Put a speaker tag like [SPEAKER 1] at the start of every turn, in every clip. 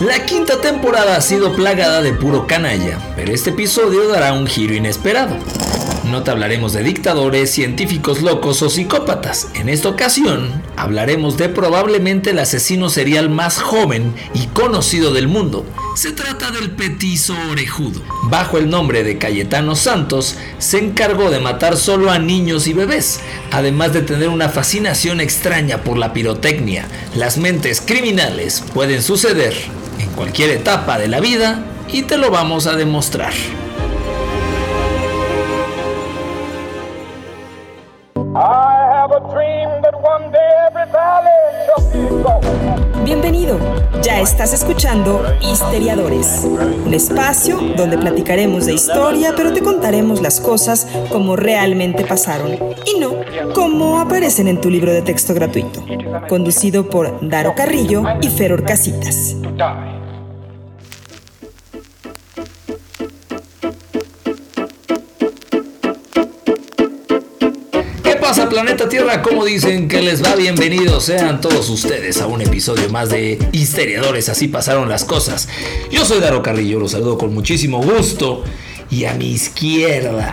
[SPEAKER 1] La quinta temporada ha sido plagada de puro canalla, pero este episodio dará un giro inesperado. No te hablaremos de dictadores, científicos locos o psicópatas. En esta ocasión hablaremos de probablemente el asesino serial más joven y conocido del mundo. Se trata del petizo orejudo. Bajo el nombre de Cayetano Santos, se encargó de matar solo a niños y bebés, además de tener una fascinación extraña por la pirotecnia. Las mentes criminales pueden suceder cualquier etapa de la vida y te lo vamos a demostrar.
[SPEAKER 2] Bienvenido, ya estás escuchando Histeriadores, un espacio donde platicaremos de historia, pero te contaremos las cosas como realmente pasaron y no como aparecen en tu libro de texto gratuito, conducido por Daro Carrillo y Feror Casitas.
[SPEAKER 1] Pasa planeta Tierra? Como dicen que les va? Bienvenidos sean todos ustedes a un episodio más de Histeriadores, así pasaron las cosas. Yo soy Daro Carrillo, los saludo con muchísimo gusto y a mi izquierda,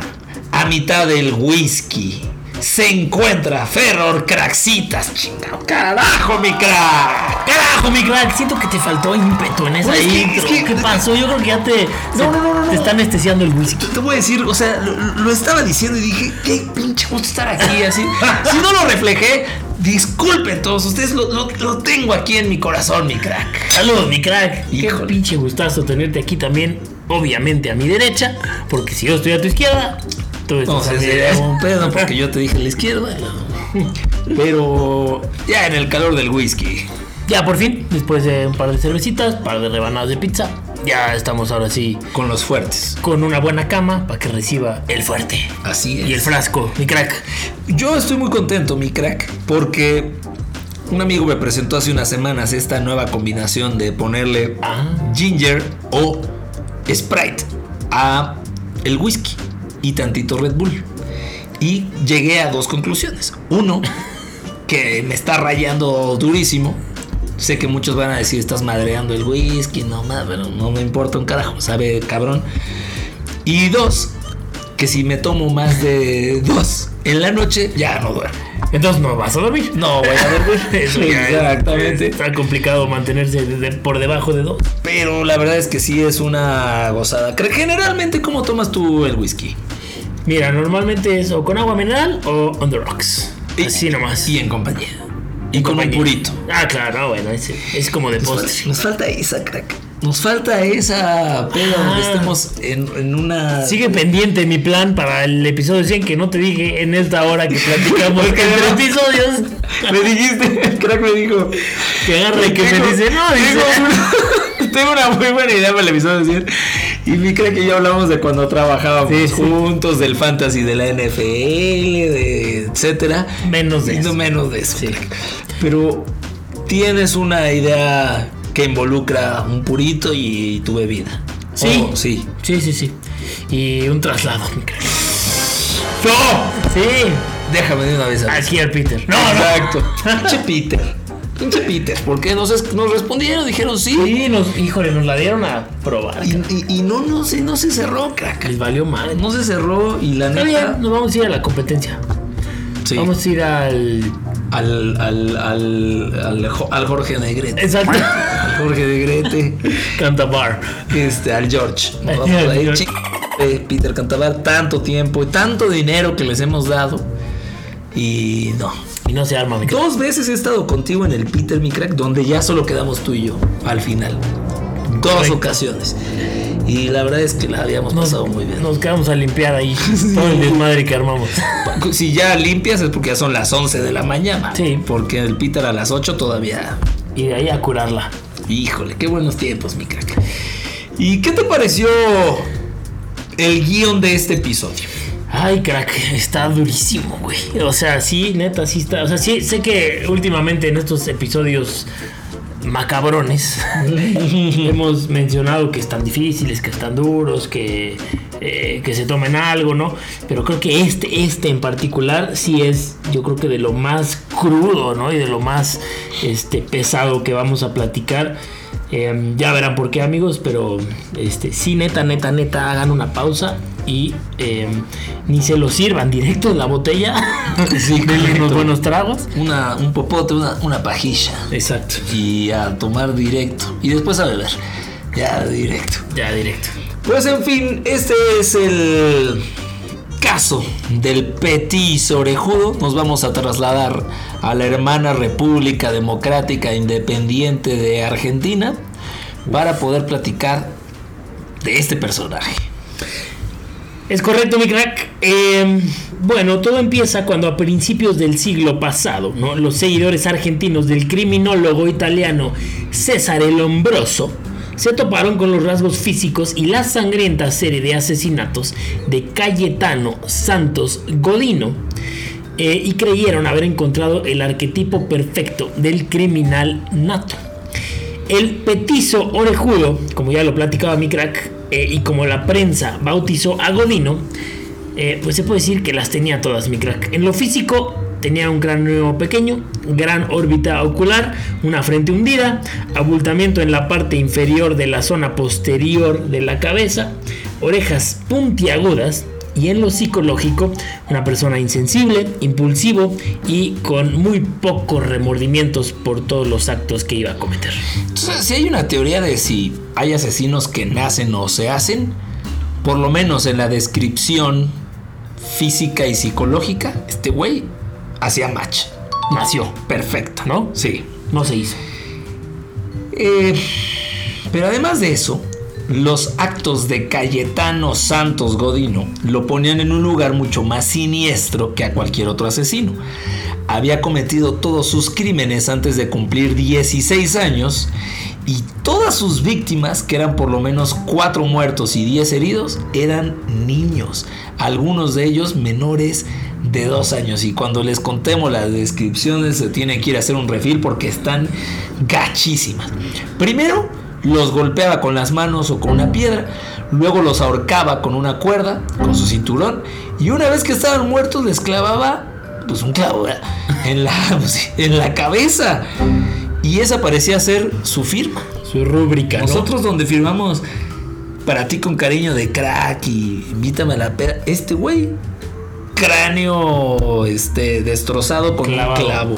[SPEAKER 1] a mitad del whisky, se encuentra Ferror Craxitas. Chingado, carajo, mi crack. Carajo, mi crack. Siento que te faltó ímpetu en esa
[SPEAKER 3] Pues es que-
[SPEAKER 1] intro.
[SPEAKER 3] es que-
[SPEAKER 1] ¿Qué pasó? Yo creo que ya te.
[SPEAKER 3] No, no, no, no,
[SPEAKER 1] Te está anestesiando el whisky.
[SPEAKER 3] Te voy a decir, o sea, lo, lo estaba diciendo y dije, qué pinche gusto estar aquí así.
[SPEAKER 1] Si no lo reflejé, disculpen todos ustedes. Lo, lo- lo tengo aquí en mi corazón, mi crack.
[SPEAKER 4] Saludos, mi crack.
[SPEAKER 1] Híjole.
[SPEAKER 4] Qué pinche gustazo tenerte aquí también, obviamente a mi derecha, porque si yo estoy a tu izquierda, tú estás
[SPEAKER 1] No
[SPEAKER 4] a
[SPEAKER 1] sé
[SPEAKER 4] mi
[SPEAKER 1] si
[SPEAKER 4] derecha.
[SPEAKER 1] es un pedo porque yo te dije a la izquierda. Pero ya en el calor del whisky.
[SPEAKER 4] Ya por fin, después de un par de cervecitas, un par de rebanadas de pizza, ya estamos ahora sí
[SPEAKER 1] Con los fuertes.
[SPEAKER 4] con una buena cama para que reciba el fuerte.
[SPEAKER 1] Así es.
[SPEAKER 4] Y el frasco, mi crack.
[SPEAKER 1] Yo estoy muy contento, mi crack, porque un amigo me presentó hace unas semanas esta nueva combinación de ponerle
[SPEAKER 4] Ah.
[SPEAKER 1] ginger o Sprite a el whisky y tantito Red Bull. Y llegué a dos conclusiones. Uno, que me está rayando durísimo. Sé que muchos van a decir, estás madreando el whisky, no más, pero no me importa un carajo, sabe cabrón. Y dos, que si me tomo más de dos en la noche, ya no duermo.
[SPEAKER 4] Entonces no vas a dormir.
[SPEAKER 1] No voy a dormir.
[SPEAKER 4] Eso ya es-
[SPEAKER 1] Exactamente.
[SPEAKER 4] Está complicado mantenerse de- de- por debajo de dos.
[SPEAKER 1] Pero la verdad es que sí es una gozada. Generalmente, ¿cómo tomas tú el whisky?
[SPEAKER 4] Mira, normalmente es o con agua mineral o on the rocks.
[SPEAKER 1] Y-
[SPEAKER 4] Así nomás.
[SPEAKER 1] Y en compañía. Y con un
[SPEAKER 4] compañía.
[SPEAKER 1] purito.
[SPEAKER 4] Ah, claro, bueno, es, es como de
[SPEAKER 1] Nos
[SPEAKER 4] postre.
[SPEAKER 1] falta, nos falta esa, crack. Nos falta esa peda donde
[SPEAKER 4] Ah.
[SPEAKER 1] estemos en, en una.
[SPEAKER 4] Sigue pendiente mi plan para el episodio 100 que no te dije en esta hora que platicamos
[SPEAKER 1] Porque
[SPEAKER 4] entre
[SPEAKER 1] no.
[SPEAKER 4] episodios.
[SPEAKER 1] Me dijiste, el crack me dijo.
[SPEAKER 4] Que agarra y que me dice, no,
[SPEAKER 1] una, tengo una muy buena idea para el episodio 100. Y mi crack y yo hablamos de cuando trabajábamos
[SPEAKER 4] Sí, sí.
[SPEAKER 1] juntos, del fantasy de la NFL, de etcétera.
[SPEAKER 4] Menos de
[SPEAKER 1] no
[SPEAKER 4] eso.
[SPEAKER 1] menos de eso.
[SPEAKER 4] Sí.
[SPEAKER 1] Pero tienes una idea que involucra un purito y tu bebida.
[SPEAKER 4] Sí.
[SPEAKER 1] Oh, sí.
[SPEAKER 4] Sí, sí, sí. Y un traslado, mi crack.
[SPEAKER 1] ¡No!
[SPEAKER 4] Sí,
[SPEAKER 1] Déjame de una vez. a
[SPEAKER 4] aquí al Peter. No, no.
[SPEAKER 1] Exacto. Pinche Peter. Pinche Peter. ¿Por qué nos, nos respondieron? Dijeron sí.
[SPEAKER 4] Sí, nos, híjole, nos la dieron a probar.
[SPEAKER 1] Y, y- y no, no, se, no se cerró, crack.
[SPEAKER 4] Les valió mal.
[SPEAKER 1] No se cerró y la neta.
[SPEAKER 4] bien, nos vamos a ir a la competencia.
[SPEAKER 1] Sí,
[SPEAKER 4] Vamos a ir al.
[SPEAKER 1] al, al, al, al, Jo- al Jorge Negrete.
[SPEAKER 4] Exacto.
[SPEAKER 1] Al Jorge Negrete.
[SPEAKER 4] Cantabar.
[SPEAKER 1] Este, al George. Nos vamos a ir,
[SPEAKER 4] George.
[SPEAKER 1] eh, Peter Cantabar, tanto tiempo y tanto dinero que les hemos dado. Y no.
[SPEAKER 4] Y no se arma, mi crack.
[SPEAKER 1] Dos veces he estado contigo en el Peter, mi crack, donde ya solo quedamos tú y yo al final. Dos
[SPEAKER 4] Correcto.
[SPEAKER 1] ocasiones. Y la verdad es que la habíamos pasado muy bien.
[SPEAKER 4] Nos quedamos a limpiar ahí todo el desmadre que armamos.
[SPEAKER 1] Si ya limpias es porque ya son las 11 de la mañana.
[SPEAKER 4] Sí.
[SPEAKER 1] Porque el Peter a las 8 todavía.
[SPEAKER 4] Y de ahí a curarla.
[SPEAKER 1] Híjole, qué buenos tiempos, mi crack. ¿Y qué te pareció el guion de este episodio?
[SPEAKER 4] Ay, crack, está durísimo, güey. O sea, sí, neta, sí está. O sea, sí, sé que últimamente en estos episodios macabrones hemos mencionado que están difíciles, que están duros, que, eh, que se tomen algo, ¿no? Pero creo que este, este en particular sí es, yo creo que de lo más crudo, ¿no? Y de lo más este, pesado que vamos a platicar. Eh, ya verán por qué, amigos, pero este, sí, neta, neta, neta, hagan una pausa y eh, ni se lo sirvan directo en la botella.
[SPEAKER 1] Sí,
[SPEAKER 4] Denle unos buenos tragos.
[SPEAKER 1] Una, un popote, una, una pajilla.
[SPEAKER 4] Exacto.
[SPEAKER 1] Y a tomar directo. Y después a beber. Ya directo.
[SPEAKER 4] Ya, directo.
[SPEAKER 1] Pues en fin, este es el caso del Petit orejudo. Nos vamos a trasladar a la hermana República Democrática Independiente de Argentina para poder platicar de este personaje.
[SPEAKER 4] Es correcto, mi crack. Eh, bueno, todo empieza cuando a principios del siglo pasado, los seguidores argentinos del criminólogo italiano César el Hombroso se toparon con los rasgos físicos y la sangrienta serie de asesinatos de Cayetano Santos Godino eh, y creyeron haber encontrado el arquetipo perfecto del criminal nato. El petizo orejudo, como ya lo platicaba mi crack, eh, y como la prensa bautizó a Godino, eh, pues se puede decir que las tenía todas mi crack. En lo físico tenía un cráneo pequeño, gran órbita ocular, una frente hundida, abultamiento en la parte inferior de la zona posterior de la cabeza, orejas puntiagudas, y en lo psicológico, una persona insensible, impulsivo y con muy pocos remordimientos por todos los actos que iba a cometer.
[SPEAKER 1] Entonces, si hay una teoría de si hay asesinos que nacen o se hacen, por lo menos en la descripción física y psicológica, este güey hacía match.
[SPEAKER 4] Nació,
[SPEAKER 1] Perfecto.
[SPEAKER 4] ¿no?
[SPEAKER 1] Sí.
[SPEAKER 4] No se hizo.
[SPEAKER 1] Eh, pero además de eso, los actos de Cayetano Santos Godino lo ponían en un lugar mucho más siniestro que a cualquier otro asesino. Había cometido todos sus crímenes antes de cumplir 16 años y todas sus víctimas, que eran por lo menos 4 muertos y 10 heridos, eran niños, algunos de ellos menores de 2 años. Y cuando les contemos las descripciones se tiene que ir a hacer un refil porque están gachísimas. Primero, los golpeaba con las manos o con una piedra, luego los ahorcaba con una cuerda, con su cinturón, y una vez que estaban muertos les clavaba pues un clavo en la, pues, en la cabeza. Y esa parecía ser su firma.
[SPEAKER 4] Su rúbrica, ¿no?
[SPEAKER 1] Nosotros donde firmamos para ti con cariño de crack y invítame a la pera, este güey cráneo este destrozado con
[SPEAKER 4] Clavado.
[SPEAKER 1] un clavo.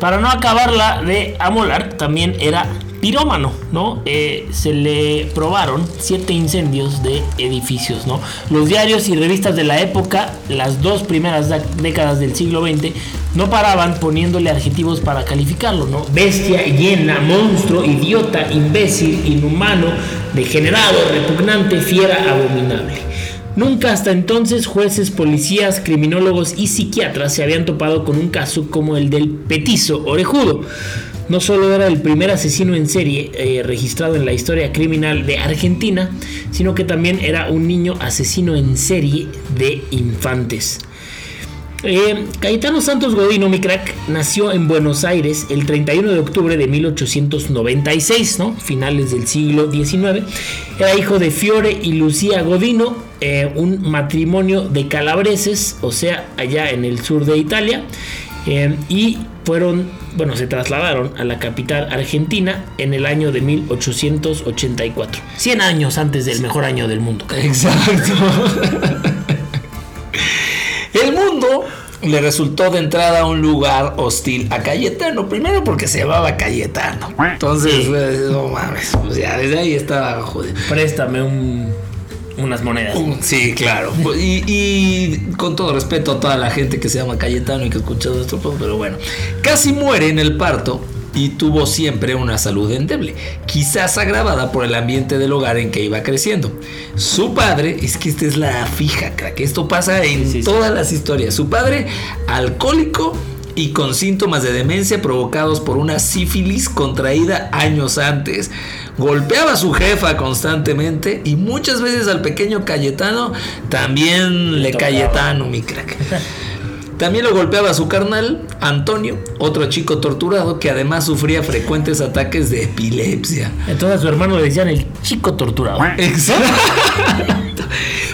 [SPEAKER 4] Para no acabarla de amolar, también era pirómano, ¿no? Eh, se le probaron siete incendios de edificios, ¿no? Los diarios y revistas de la época, las dos primeras da- décadas del siglo XX, no paraban poniéndole adjetivos para calificarlo, ¿no? Bestia, hiena, monstruo, idiota, imbécil, inhumano, degenerado, repugnante, fiera, abominable. Nunca hasta entonces jueces, policías, criminólogos y psiquiatras se habían topado con un caso como el del petizo orejudo. No solo era el primer asesino en serie eh, registrado en la historia criminal de Argentina, sino que también era un niño asesino en serie de infantes. Eh, Cayetano Santos Godino, mi crack, nació en Buenos Aires el 31 de octubre de 1896, ¿no? Finales del siglo XIX. Era hijo de Fiore y Lucía Godino, eh, un matrimonio de calabreses, o sea, allá en el sur de Italia. Eh, y fueron, bueno, se trasladaron a la capital argentina en el año de 1884. 100 años antes del mejor año del mundo.
[SPEAKER 1] Exacto. El mundo le resultó de entrada un lugar hostil a Cayetano. Primero porque se llamaba Cayetano. Entonces, eh, no mames, pues ya desde ahí estaba jodido.
[SPEAKER 4] Préstame un- unas monedas.
[SPEAKER 1] Sí, claro. Y, y con todo respeto a toda la gente que se llama Cayetano y que escucha nuestro podcast, pero bueno. Casi muere en el parto y tuvo siempre una salud endeble, quizás agravada por el ambiente del hogar en que iba creciendo. Su padre, es que esta es la fija, crack, esto pasa en
[SPEAKER 4] Sí, sí.
[SPEAKER 1] todas las historias. Su padre, alcohólico y con síntomas de demencia provocados por una sífilis contraída años antes. Golpeaba a su jefa constantemente y muchas veces al pequeño Cayetano también le. Cayetano, mi crack. También lo golpeaba a su carnal, Antonio, otro chico torturado que además sufría frecuentes ataques de epilepsia.
[SPEAKER 4] Entonces a su hermano le decían el chico torturado.
[SPEAKER 1] Exacto.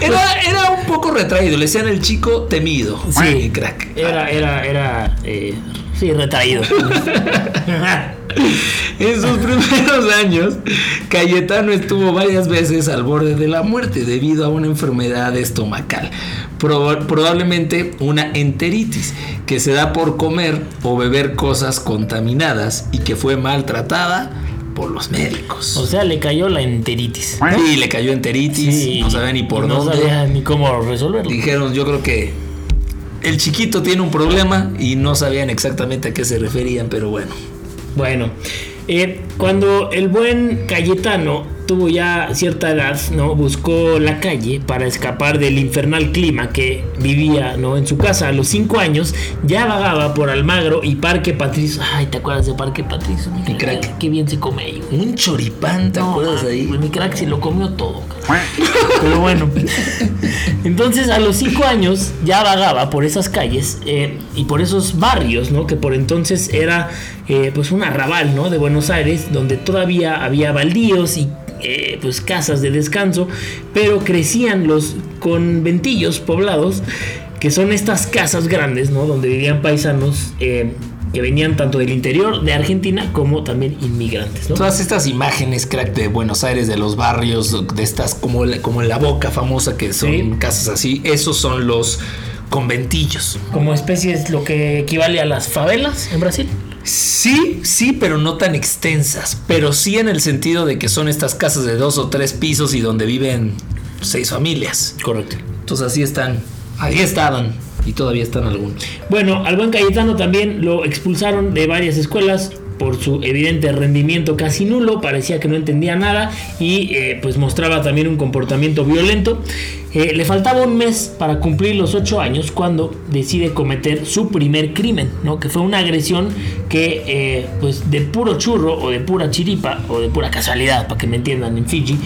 [SPEAKER 1] Era, era un poco retraído, le decían el chico temido.
[SPEAKER 4] Sí.
[SPEAKER 1] crack.
[SPEAKER 4] Era, era, era, eh, sí, retraído.
[SPEAKER 1] En sus primeros años, Cayetano estuvo varias veces al borde de la muerte debido a una enfermedad estomacal, proba- probablemente una enteritis, que se da por comer o beber cosas contaminadas y que fue maltratada por los médicos.
[SPEAKER 4] O sea, le cayó la enteritis.
[SPEAKER 1] Sí, le cayó enteritis,
[SPEAKER 4] Sí,
[SPEAKER 1] no sabía ni por
[SPEAKER 4] no
[SPEAKER 1] dónde.
[SPEAKER 4] sabía ni cómo resolverlo.
[SPEAKER 1] Dijeron, yo creo que el chiquito tiene un problema y no sabían exactamente a qué se referían, pero bueno.
[SPEAKER 4] Bueno, eh, cuando el buen Cayetano tuvo ya cierta edad, ¿no? Buscó la calle para escapar del infernal clima que vivía, ¿no? En su casa a los 5 años, ya vagaba por Almagro y Parque Patricio. Ay, ¿te acuerdas de Parque Patricio? Mi
[SPEAKER 1] Mi
[SPEAKER 4] crack,
[SPEAKER 1] crack.
[SPEAKER 4] Qué bien se come ahí. güey.
[SPEAKER 1] Un choripán, ¿te
[SPEAKER 4] No,
[SPEAKER 1] acuerdas
[SPEAKER 4] ah,
[SPEAKER 1] ahí?
[SPEAKER 4] pues mi crack se lo comió todo. cara. Pero bueno. Entonces a los cinco años ya vagaba por esas calles eh, y por esos barrios, ¿no? Que por entonces era eh, pues un arrabal, ¿no? De Buenos Aires, donde todavía había baldíos y eh, pues casas de descanso, pero crecían los conventillos poblados, que son estas casas grandes, ¿no? Donde vivían paisanos. eh, que venían tanto del interior de Argentina como también inmigrantes, ¿no?
[SPEAKER 1] Todas estas imágenes, crack, de Buenos Aires, de los barrios, de estas como, la- como la boca famosa, que son
[SPEAKER 4] Sí.
[SPEAKER 1] casas así, esos son los conventillos.
[SPEAKER 4] como especies lo que equivale a las favelas en Brasil.
[SPEAKER 1] Sí, sí, pero no tan extensas. Pero sí en el sentido de que son estas casas de dos o tres pisos y donde viven seis familias.
[SPEAKER 4] Correcto.
[SPEAKER 1] Entonces así están, ahí estaban y todavía están algunos.
[SPEAKER 4] Bueno, al buen Cayetano también lo expulsaron de varias escuelas por su evidente rendimiento casi nulo, parecía que no entendía nada y eh, pues mostraba también un comportamiento violento. Eh, le faltaba un mes para cumplir los ocho años cuando decide cometer su primer crimen, ¿no? que fue una agresión que eh, pues de puro churro o de pura chiripa o de pura casualidad, para que me entiendan en Fiji,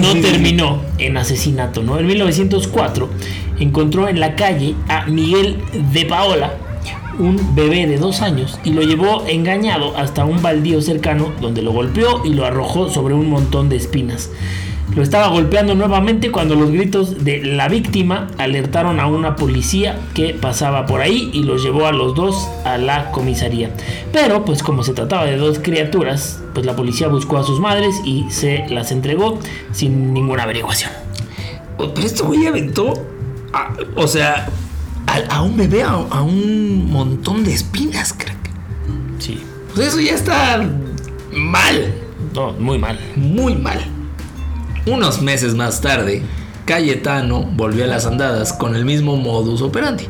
[SPEAKER 4] no terminó en asesinato. ¿no? En 1904 encontró en la calle a Miguel de Paola, un bebé de dos años y lo llevó engañado hasta un baldío cercano donde lo golpeó y lo arrojó sobre un montón de espinas. Lo estaba golpeando nuevamente cuando los gritos de la víctima alertaron a una policía que pasaba por ahí y los llevó a los dos a la comisaría. Pero pues como se trataba de dos criaturas, pues la policía buscó a sus madres y se las entregó sin ninguna averiguación.
[SPEAKER 1] Pero este güey aventó, o sea, a, a un bebé, a, a un montón de espinas, crack.
[SPEAKER 4] Sí.
[SPEAKER 1] Pues eso ya está mal,
[SPEAKER 4] No, muy mal.
[SPEAKER 1] muy mal. Unos meses más tarde, Cayetano volvió a las andadas con el mismo modus operandi.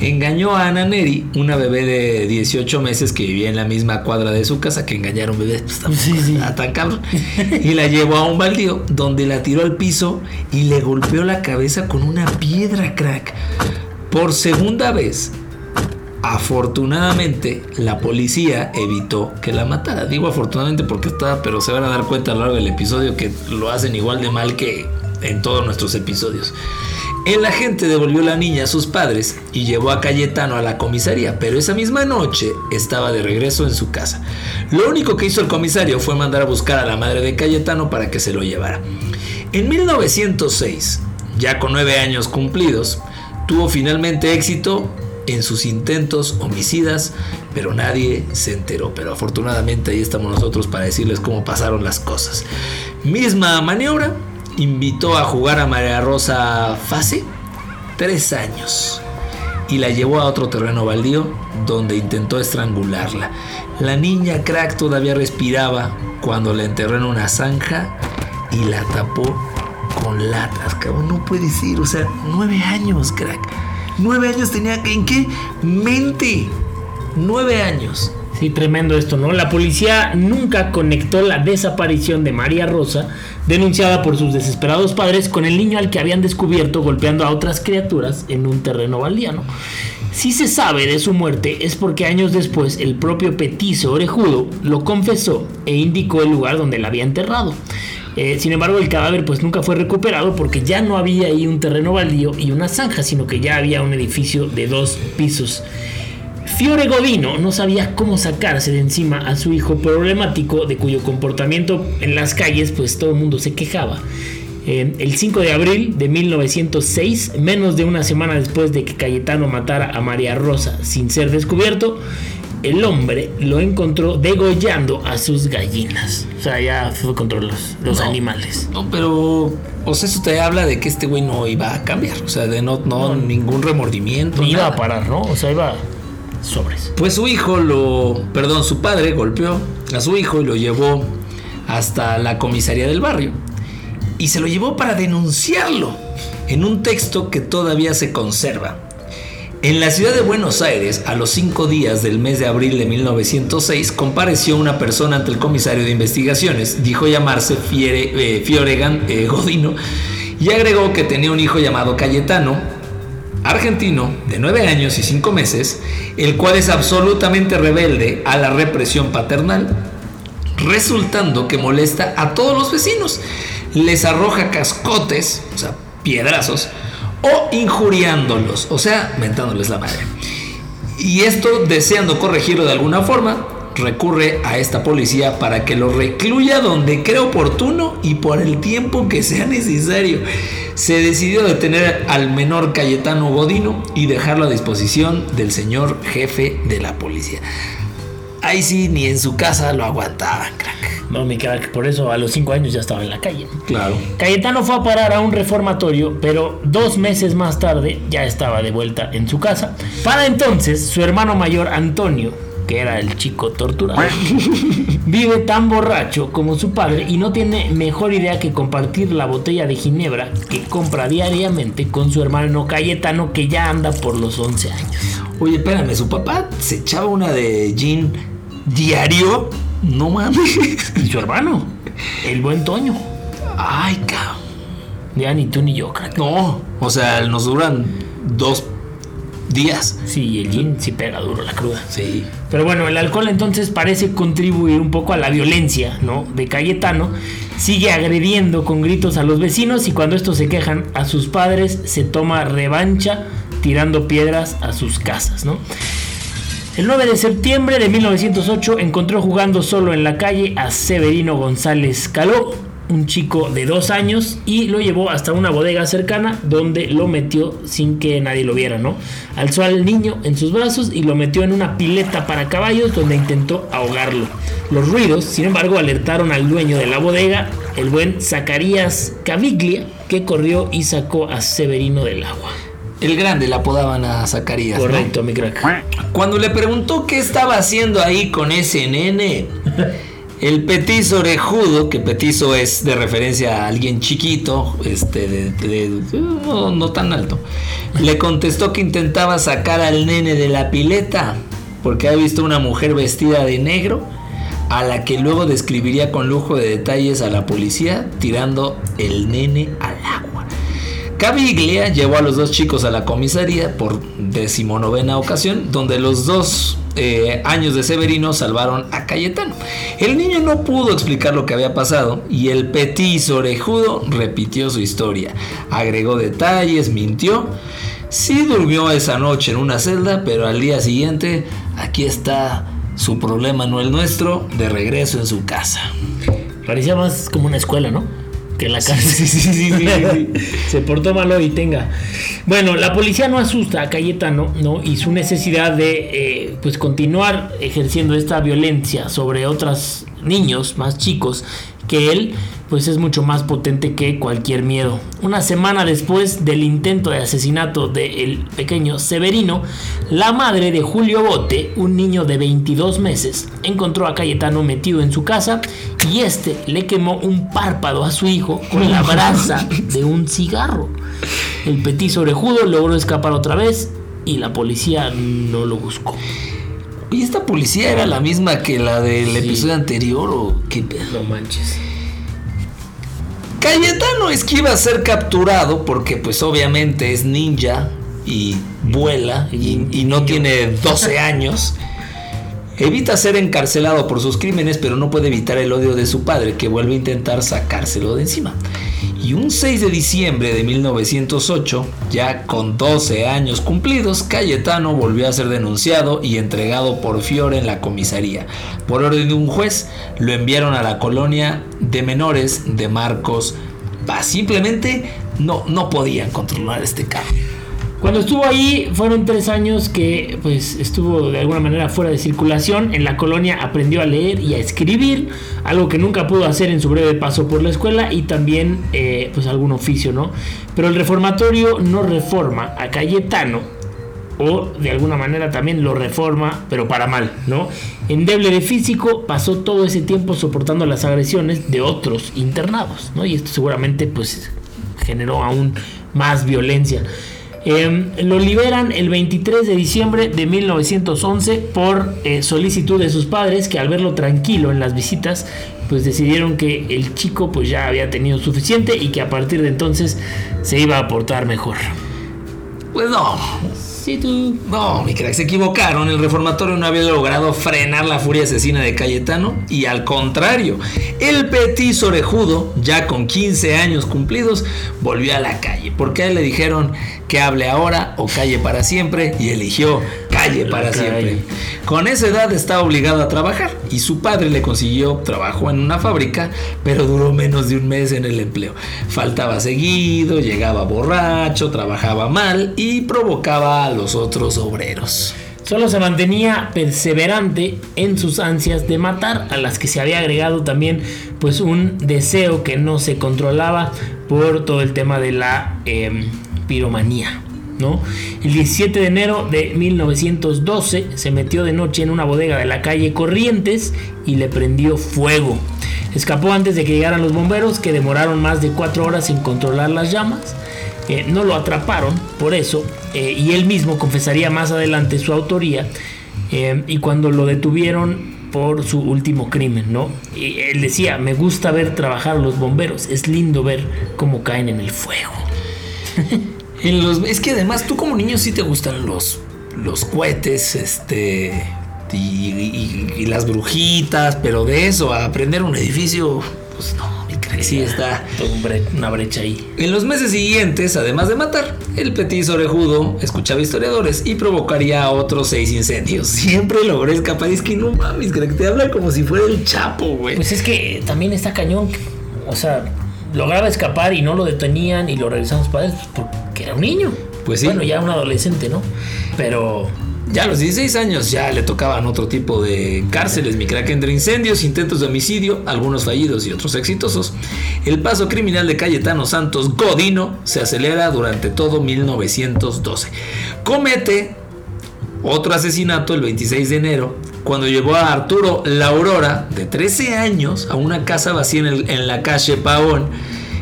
[SPEAKER 1] Engañó a Ana Neri, una bebé de 18 meses que vivía en la misma cuadra de su casa, que engañaron bebés, pues tampoco
[SPEAKER 4] Sí, sí.
[SPEAKER 1] está tan cabrón. Y la llevó a un baldío donde la tiró al piso y le golpeó la cabeza con una piedra, crack. Por segunda vez, Afortunadamente, la policía evitó que la matara. Digo afortunadamente porque estaba, pero se van a dar cuenta a lo largo del episodio que lo hacen igual de mal que en todos nuestros episodios. El agente devolvió la niña a sus padres y llevó a Cayetano a la comisaría, pero esa misma noche estaba de regreso en su casa. Lo único que hizo el comisario fue mandar a buscar a la madre de Cayetano para que se lo llevara. En 1906, ya con nueve años cumplidos, tuvo finalmente éxito en sus intentos homicidas, pero nadie se enteró. Pero afortunadamente ahí estamos nosotros para decirles cómo pasaron las cosas. Misma maniobra, invitó a jugar a María Rosa Fase tres años y la llevó a otro terreno baldío donde intentó estrangularla. La niña crack todavía respiraba cuando la enterró en una zanja y la tapó con latas, cabrón. No puede ser, o sea, nueve años, crack. Nueve años tenía, ¿en qué mente? Nueve años.
[SPEAKER 4] Sí, tremendo esto, ¿no? La policía nunca conectó la desaparición de María Rosa, denunciada por sus desesperados padres, con el niño al que habían descubierto golpeando a otras criaturas en un terreno baldiano. Si se sabe de su muerte es porque años después el propio petizo orejudo lo confesó e indicó el lugar donde la había enterrado. Eh, sin embargo, el cadáver pues nunca fue recuperado porque ya no había ahí un terreno baldío y una zanja, sino que ya había un edificio de dos pisos. Fiore Godino no sabía cómo sacarse de encima a su hijo problemático de cuyo comportamiento en las calles pues todo el mundo se quejaba. Eh, el 5 de abril de 1906, menos de una semana después de que Cayetano matara a María Rosa sin ser descubierto, el hombre lo encontró degollando a sus gallinas. O sea, ya fue contra los, los
[SPEAKER 1] No.
[SPEAKER 4] animales.
[SPEAKER 1] No, pero. O sea, eso te habla de que este güey no iba a cambiar. O sea, de no, no, ningún remordimiento.
[SPEAKER 4] Ni iba a parar, ¿no? O sea, iba sobres.
[SPEAKER 1] Pues su hijo lo. Perdón, su padre golpeó a su hijo y lo llevó hasta la comisaría del barrio. Y se lo llevó para denunciarlo en un texto que todavía se conserva. En la ciudad de Buenos Aires, a los cinco días del mes de abril de 1906, compareció una persona ante el comisario de investigaciones. Dijo llamarse Fiere, eh, Fioregan eh, Godino y agregó que tenía un hijo llamado Cayetano, argentino de 9 años y 5 meses, el cual es absolutamente rebelde a la represión paternal, resultando que molesta a todos los vecinos, les arroja cascotes, o sea, piedrazos, o injuriándolos, o sea, mentándoles la madre. Y esto, deseando corregirlo de alguna forma, recurre a esta policía para que lo recluya donde cree oportuno y por el tiempo que sea necesario. Se decidió detener al menor Cayetano Godino y dejarlo a disposición del señor jefe de la policía. Ahí sí, ni en su casa lo aguantaban, crack.
[SPEAKER 4] No, mi crack, por eso a los cinco años ya estaba en la calle.
[SPEAKER 1] Claro.
[SPEAKER 4] Cayetano fue a parar a un reformatorio, pero dos meses más tarde ya estaba de vuelta en su casa. Para entonces, su hermano mayor Antonio, que era el chico torturado, vive tan borracho como su padre y no tiene mejor idea que compartir la botella de ginebra que compra diariamente con su hermano Cayetano, que ya anda por los 11 años.
[SPEAKER 1] Oye, espérame, su papá se echaba una de gin diario. No mames.
[SPEAKER 4] Y su hermano, el buen Toño.
[SPEAKER 1] Ay, cabrón.
[SPEAKER 4] Ya ni tú ni yo, crack.
[SPEAKER 1] No, o sea, nos duran dos días.
[SPEAKER 4] Sí, el gin sí pega duro la cruda.
[SPEAKER 1] Sí.
[SPEAKER 4] Pero bueno, el alcohol entonces parece contribuir un poco a la violencia, ¿no? De Cayetano. Sigue agrediendo con gritos a los vecinos y cuando estos se quejan a sus padres, se toma revancha tirando piedras a sus casas, ¿no? El 9 de septiembre de 1908 encontró jugando solo en la calle a Severino González Caló, un chico de dos años, y lo llevó hasta una bodega cercana donde lo metió sin que nadie lo viera, ¿no? Alzó al niño en sus brazos y lo metió en una pileta para caballos donde intentó ahogarlo. Los ruidos, sin embargo, alertaron al dueño de la bodega, el buen Zacarías Caviglia, que corrió y sacó a Severino del agua.
[SPEAKER 1] El grande le apodaban a Zacarías. ¿no?
[SPEAKER 4] Correcto, mi crack.
[SPEAKER 1] Cuando le preguntó qué estaba haciendo ahí con ese nene, el petizo orejudo, que petizo es de referencia a alguien chiquito, este, de, de- no, no tan alto, le contestó que intentaba sacar al nene de la pileta porque ha visto una mujer vestida de negro a la que luego describiría con lujo de detalles a la policía tirando el nene al agua. Caviglia llevó a los dos chicos a la comisaría por decimonovena ocasión, donde los dos eh, años de Severino salvaron a Cayetano. El niño no pudo explicar lo que había pasado y el petizo orejudo repitió su historia. Agregó detalles, mintió. Sí durmió esa noche en una celda, pero al día siguiente aquí está su problema, no el nuestro, de regreso en su casa.
[SPEAKER 4] Parecía más como una escuela, ¿no? Que la cárcel. Se portó malo y tenga. Bueno, la policía no asusta a Cayetano, ¿no? Y su necesidad de, eh, pues, continuar ejerciendo esta violencia sobre otros niños más chicos que él, pues es mucho más potente que cualquier miedo. Una semana después del intento de asesinato del pequeño Severino, la madre de Julio Bote, un niño de 22 meses, encontró a Cayetano metido en su casa y este le quemó un párpado a su hijo con la brasa de un cigarro. El petizo orejudo logró escapar otra vez y la policía no lo buscó.
[SPEAKER 1] ¿Y esta policía era la misma que la del
[SPEAKER 4] Sí.
[SPEAKER 1] episodio anterior o qué?
[SPEAKER 4] No manches.
[SPEAKER 1] Cayetano es que iba a ser capturado porque pues obviamente es ninja y vuela y, y no tiene 12 años. Evita ser encarcelado por sus crímenes, pero no puede evitar el odio de su padre, que vuelve a intentar sacárselo de encima. Y un 6 de diciembre de 1908, ya con 12 años cumplidos, Cayetano volvió a ser denunciado y entregado por Fiore en la comisaría. Por orden de un juez, lo enviaron a la colonia de menores de Marcos Paz. Simplemente no, no podían controlar este carro.
[SPEAKER 4] Cuando estuvo ahí fueron tres años que pues estuvo de alguna manera fuera de circulación. En la colonia aprendió a leer y a escribir, algo que nunca pudo hacer en su breve paso por la escuela y también eh, pues algún oficio, ¿no? Pero el reformatorio no reforma a Cayetano o de alguna manera también lo reforma, pero para mal, ¿no? Endeble de físico, pasó todo ese tiempo soportando las agresiones de otros internados, ¿no? Y esto seguramente pues generó aún más violencia. Em, lo liberan el 23 de diciembre de 1911 por eh, solicitud de sus padres que al verlo tranquilo en las visitas pues decidieron que el chico pues ya había tenido suficiente y que a partir de entonces se iba a portar mejor.
[SPEAKER 1] Pues no, No, mi crack, se equivocaron. El reformatorio no había logrado frenar la furia asesina de Cayetano y al contrario, el petit orejudo, ya con 15 años cumplidos, volvió a la calle. Porque a él le dijeron que hable ahora o calle para siempre y eligió calle
[SPEAKER 4] La
[SPEAKER 1] para
[SPEAKER 4] calle.
[SPEAKER 1] siempre. Con esa edad estaba obligado a trabajar y su padre le consiguió trabajo en una fábrica, pero duró menos de un mes en el empleo. Faltaba seguido, llegaba borracho, trabajaba mal y provocaba a los otros obreros.
[SPEAKER 4] Solo se mantenía perseverante en sus ansias de matar, a las que se había agregado también pues un deseo que no se controlaba por todo el tema de la em, piromanía. El 17 de enero de 1912 se metió de noche en una bodega de la calle Corrientes y le prendió fuego. Escapó antes de que llegaran los bomberos que demoraron más de cuatro horas en controlar las llamas. Eh, no lo atraparon por eso eh, y él mismo confesaría más adelante su autoría eh, y cuando lo detuvieron por su último crimen, ¿no? Él decía, me gusta ver trabajar a los bomberos, es lindo ver cómo caen en el fuego.
[SPEAKER 1] En los, es que además tú como niño sí te gustan los, los cohetes, este... Y, y- y las brujitas, pero de eso a aprender un edificio, pues no, mi crack, sí está.
[SPEAKER 4] Una brecha ahí.
[SPEAKER 1] En los meses siguientes, además de matar, el petit orejudo escuchaba historiadores y provocaría otros seis incendios. Siempre logró escapar. Es que no mames, crack, te habla como si fuera el Chapo, güey.
[SPEAKER 4] Pues es que también está cañón. O sea, lograba escapar y no lo detenían y lo regresaban sus padres pues, era un niño.
[SPEAKER 1] Pues sí.
[SPEAKER 4] Bueno, ya un adolescente, ¿no? Pero
[SPEAKER 1] Ya a los 16 años ya le tocaban otro tipo de cárceles, mi crack, entre incendios, intentos de homicidio, algunos fallidos y otros exitosos. El paso criminal de Cayetano Santos Godino se acelera durante todo 1912. Comete otro asesinato el 26 de enero, cuando llevó a Arturo La Aurora, de 13 años, a una casa vacía en, el- en la calle Pavón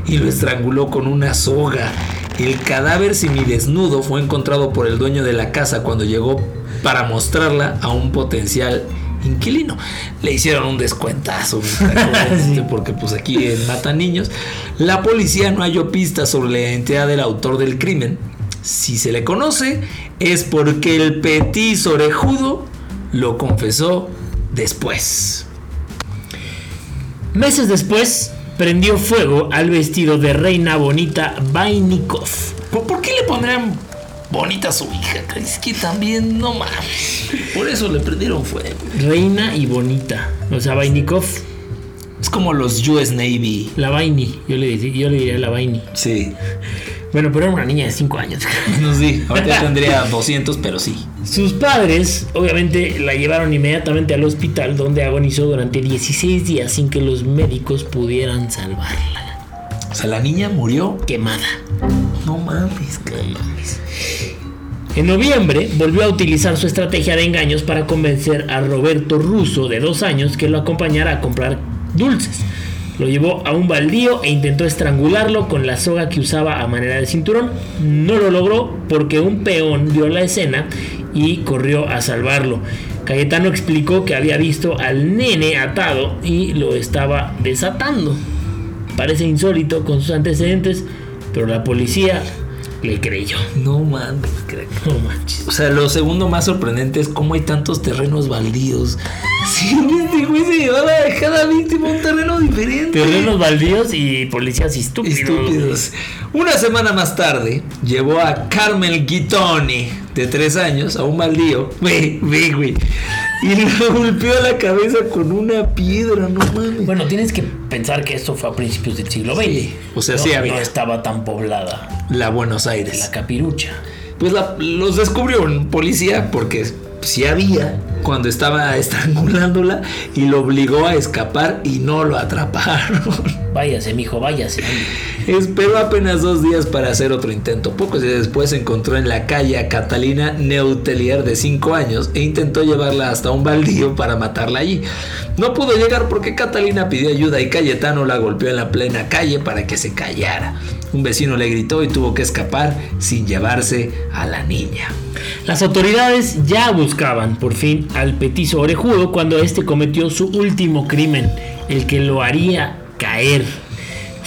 [SPEAKER 1] y lo estranguló con una soga. El cadáver semidesnudo fue encontrado por el dueño de la casa cuando llegó para mostrarla a un potencial inquilino. Le hicieron un descuentazo, porque pues aquí Matan Niños. La policía no halló pistas sobre la identidad del autor del crimen. Si se le conoce, es porque el petit orejudo lo confesó después.
[SPEAKER 4] meses después prendió fuego al vestido de reina bonita Vainikov.
[SPEAKER 1] ¿Por, por qué le pondrían bonita a su hija? Es que también no mames. Por eso le prendieron fuego.
[SPEAKER 4] Reina y bonita. O sea, Vainikov,
[SPEAKER 1] Es como los US Navy.
[SPEAKER 4] la Vaini. Yo le, diría- yo le diría la Vaini.
[SPEAKER 1] Sí.
[SPEAKER 4] Bueno, pero era una niña de 5 años.
[SPEAKER 1] No sí. Ahorita tendría 200, pero sí.
[SPEAKER 4] Sus padres, obviamente, la llevaron inmediatamente al hospital donde agonizó durante 16 días sin que los médicos pudieran salvarla.
[SPEAKER 1] O sea, la niña murió.
[SPEAKER 4] Quemada.
[SPEAKER 1] No mames,
[SPEAKER 4] No mames. En noviembre volvió a utilizar su estrategia de engaños para convencer a Roberto Russo, de dos años, que lo acompañara a comprar dulces. Lo llevó a un baldío e intentó estrangularlo con la soga que usaba a manera de cinturón. No lo logró porque un peón vio la escena y corrió a salvarlo. Cayetano explicó que había visto al nene atado y lo estaba desatando. Parece insólito con sus antecedentes, pero la policía le creyó.
[SPEAKER 1] No mames, crack.
[SPEAKER 4] No manches.
[SPEAKER 1] O sea, lo segundo más sorprendente es cómo hay tantos terrenos baldíos. Sí, este güey se llevaba cada víctima un terreno diferente.
[SPEAKER 4] Terrenos baldíos y policías estúpidos.
[SPEAKER 1] Estúpidos. Una semana más tarde, llevó a Carmel Guitoni, de tres años, a un baldío. Ve, ve, güey. Y le golpeó la cabeza con una piedra, no mames.
[SPEAKER 4] Bueno, tienes que pensar que esto fue a principios del siglo XX.
[SPEAKER 1] Sí, o sea,
[SPEAKER 4] No-
[SPEAKER 1] sí había.
[SPEAKER 4] No estaba tan poblada
[SPEAKER 1] La Buenos
[SPEAKER 4] la
[SPEAKER 1] Aires.
[SPEAKER 4] capirucha.
[SPEAKER 1] Pues la- los descubrió un policía porque sí había cuando estaba estrangulándola y lo obligó a escapar y no lo atraparon.
[SPEAKER 4] Váyase, mijo, váyase.
[SPEAKER 1] Esperó apenas dos días para hacer otro intento. Pocos días después se encontró en la calle a Catalina Neutelier de 5 años e intentó llevarla hasta un baldío para matarla allí. No pudo llegar porque Catalina pidió ayuda y Cayetano la golpeó en la plena calle para que se callara. Un vecino le gritó y tuvo que escapar sin llevarse a la niña.
[SPEAKER 4] Las autoridades ya buscaban por fin al petizo orejudo cuando este cometió su último crimen, el que lo haría caer.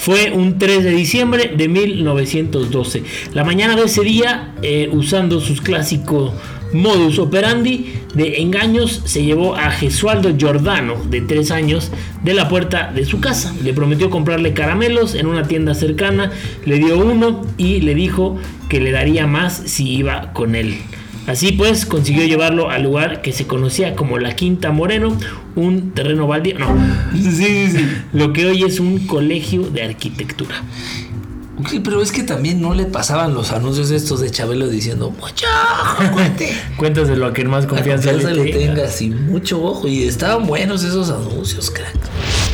[SPEAKER 4] Fue un 3 de diciembre de 1912. La mañana de ese día, eh, usando sus clásicos modus operandi de engaños, se llevó a Gesualdo Giordano, de 3 años, de la puerta de su casa. Le prometió comprarle caramelos en una tienda cercana, le dio uno y le dijo que le daría más si iba con él. Así pues, consiguió llevarlo al lugar que se conocía como la Quinta Moreno, un terreno baldío, no,
[SPEAKER 1] Sí, sí, sí.
[SPEAKER 4] lo que hoy es un colegio de arquitectura.
[SPEAKER 1] Ok, pero es que también no le pasaban los anuncios estos de Chabelo diciendo mucho ojo, cuate.
[SPEAKER 4] Cuéntaselo a quien más
[SPEAKER 1] La
[SPEAKER 4] confianza,
[SPEAKER 1] confianza
[SPEAKER 4] le
[SPEAKER 1] le
[SPEAKER 4] tenga.
[SPEAKER 1] tengas y mucho ojo. Y estaban buenos esos anuncios, crack.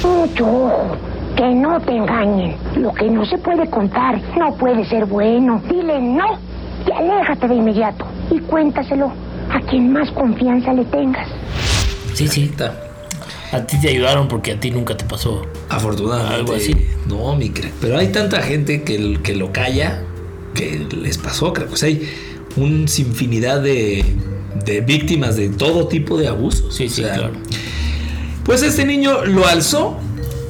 [SPEAKER 5] Mucho ojo, que no te engañen. Lo que no se puede contar no puede ser bueno. Dile no y aléjate de inmediato. Y cuéntaselo a quien más confianza le tengas.
[SPEAKER 4] Sí, sí.
[SPEAKER 1] Está.
[SPEAKER 4] A ti te ayudaron porque a ti nunca te pasó.
[SPEAKER 1] Afortunadamente.
[SPEAKER 4] Algo así.
[SPEAKER 1] No, mi crack. Pero hay tanta gente que, que lo calla que les pasó, crack. O sea, hay un sinfinidad de, de víctimas de todo tipo de abusos.
[SPEAKER 4] Sí,
[SPEAKER 1] O
[SPEAKER 4] sí,
[SPEAKER 1] sea,
[SPEAKER 4] claro.
[SPEAKER 1] Pues este niño lo alzó,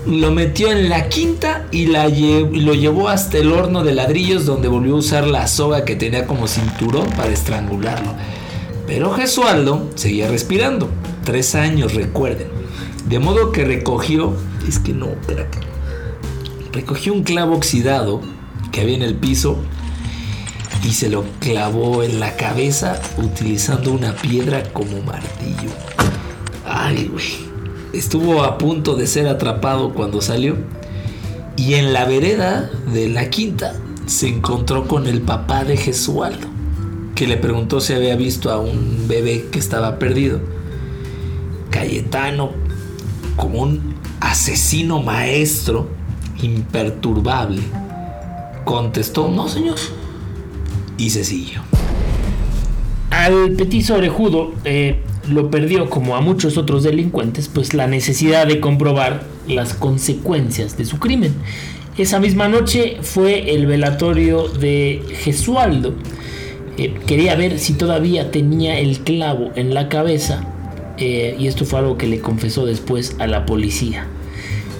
[SPEAKER 1] lo metió en la quinta y, la lo llevó hasta el horno de ladrillos donde volvió a usar la soga que tenía como cinturón para estrangularlo. Pero Gesualdo seguía respirando. Tres años, recuerden. De modo que recogió, es que no, crack. Recogió un clavo oxidado que había en el piso y se lo clavó en la cabeza utilizando una piedra como martillo. Ay, güey. Estuvo a punto de ser atrapado cuando salió. Y en la vereda de la quinta se encontró con el papá de Gesualdo, que le preguntó si había visto a un bebé que estaba perdido. Cayetano, como un asesino maestro, imperturbable, contestó, no señor. Y se siguió.
[SPEAKER 4] Al petizo orejudo eh, lo perdió como a muchos otros delincuentes, pues la necesidad de comprobar las consecuencias de su crimen. Esa misma noche fue el velatorio de Gesualdo. Eh, quería ver si todavía tenía el clavo en la cabeza eh, y esto fue algo que le confesó después a la policía.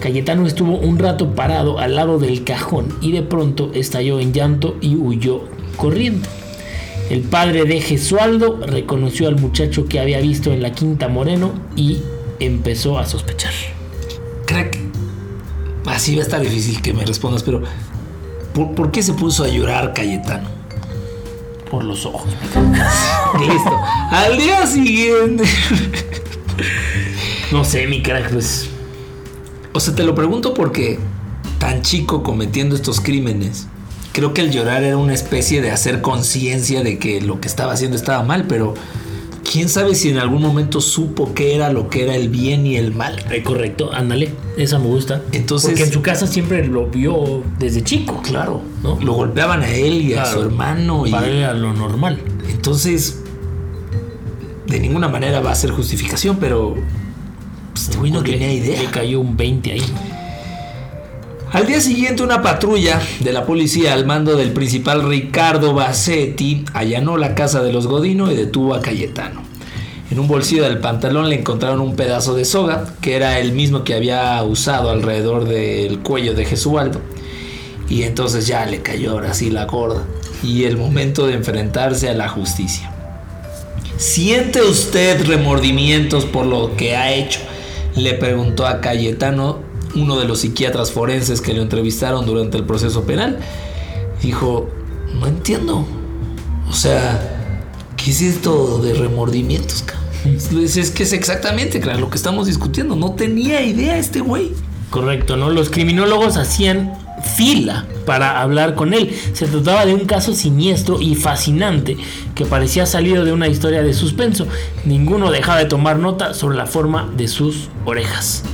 [SPEAKER 4] Cayetano estuvo un rato parado al lado del cajón y de pronto estalló en llanto y huyó corriendo. El padre de Gesualdo reconoció al muchacho que había visto en la Quinta Moreno y empezó a sospechar.
[SPEAKER 1] Crack, así va a estar difícil que me respondas, pero ¿por, por qué se puso a llorar Cayetano?
[SPEAKER 4] Por los ojos.
[SPEAKER 1] Listo. Al día siguiente.
[SPEAKER 4] No sé, mi crack, pues.
[SPEAKER 1] O sea, te lo pregunto porque tan chico cometiendo estos crímenes. Creo que el llorar era una especie de hacer conciencia de que lo que estaba haciendo estaba mal, pero quién sabe si en algún momento supo qué era lo que era el bien y el mal.
[SPEAKER 4] eh, correcto, ándale. Esa me gusta.
[SPEAKER 1] Entonces-
[SPEAKER 4] Porque en su casa siempre lo vio desde chico.
[SPEAKER 1] Claro,
[SPEAKER 4] ¿no?
[SPEAKER 1] Lo golpeaban a él y a su hermano y
[SPEAKER 4] Para él era lo normal.
[SPEAKER 1] entonces de ninguna manera va a ser justificación, pero pues, este güey no tenía idea.
[SPEAKER 4] Le cayó un 20 ahí.
[SPEAKER 1] Al día siguiente una patrulla de la policía al mando del principal Ricardo Bassetti allanó la casa de los Godino y detuvo a Cayetano. En un bolsillo del pantalón le encontraron un pedazo de soga, que era el mismo que había usado alrededor del cuello de Jesualdo. Y entonces ya le cayó ahora sí la gorda. Y el momento de enfrentarse a la justicia. ¿Siente usted remordimientos por lo que ha hecho? Le preguntó a Cayetano, uno de los psiquiatras forenses que lo entrevistaron durante el proceso penal. Dijo, no entiendo. O sea, ¿qué es esto de remordimientos? cabrón?" Es, que es exactamente, claro, lo que estamos discutiendo. No tenía idea este güey.
[SPEAKER 4] Correcto, ¿no? Los criminólogos hacían fila para hablar con él. Se trataba de un caso siniestro y fascinante que parecía salido de una historia de suspenso. Ninguno dejaba de tomar nota sobre la forma de sus orejas.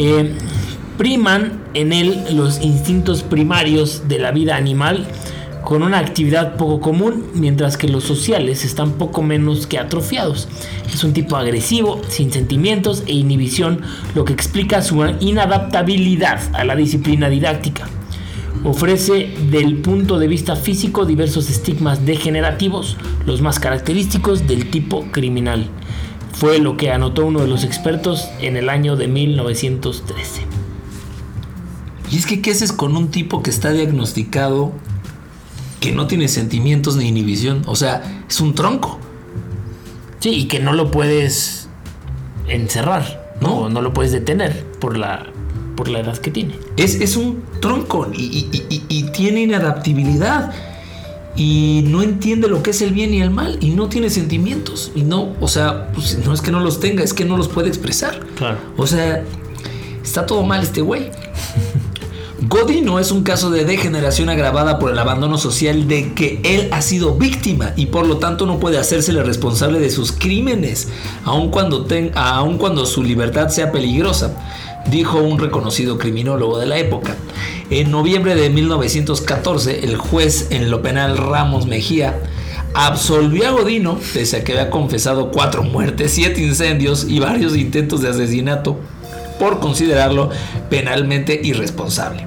[SPEAKER 4] Eh, priman en él los instintos primarios de la vida animal con una actividad poco común, mientras que los sociales están poco menos que atrofiados. Es un tipo agresivo, sin sentimientos e inhibición, lo que explica su inadaptabilidad a la disciplina didáctica. Ofrece del punto de vista físico diversos estigmas degenerativos, los más característicos del tipo criminal. Fue lo que anotó uno de los expertos en el año de 1913.
[SPEAKER 1] Y es que, ¿qué haces con un tipo que está diagnosticado que no tiene sentimientos ni inhibición. O sea, es un tronco.
[SPEAKER 4] Sí, y que no lo puedes encerrar, ¿no? O no lo puedes detener por la, por la edad que tiene.
[SPEAKER 1] Es, es un tronco y, y, tiene inadaptabilidad. Y no entiende lo que es el bien y el mal. Y no tiene sentimientos. Y no, o sea, pues, no es que no los tenga, es que no los puede expresar.
[SPEAKER 4] Claro.
[SPEAKER 1] O sea, está todo mal este güey. Godino es un caso de degeneración agravada por el abandono social de que él ha sido víctima y por lo tanto no puede hacérsele responsable de sus crímenes, aun cuando, cuando su libertad sea peligrosa, dijo un reconocido criminólogo de la época. En noviembre de 1914, el juez en lo penal Ramos Mejía absolvió a Godino, pese a que había confesado cuatro muertes, siete incendios y varios intentos de asesinato por considerarlo penalmente irresponsable.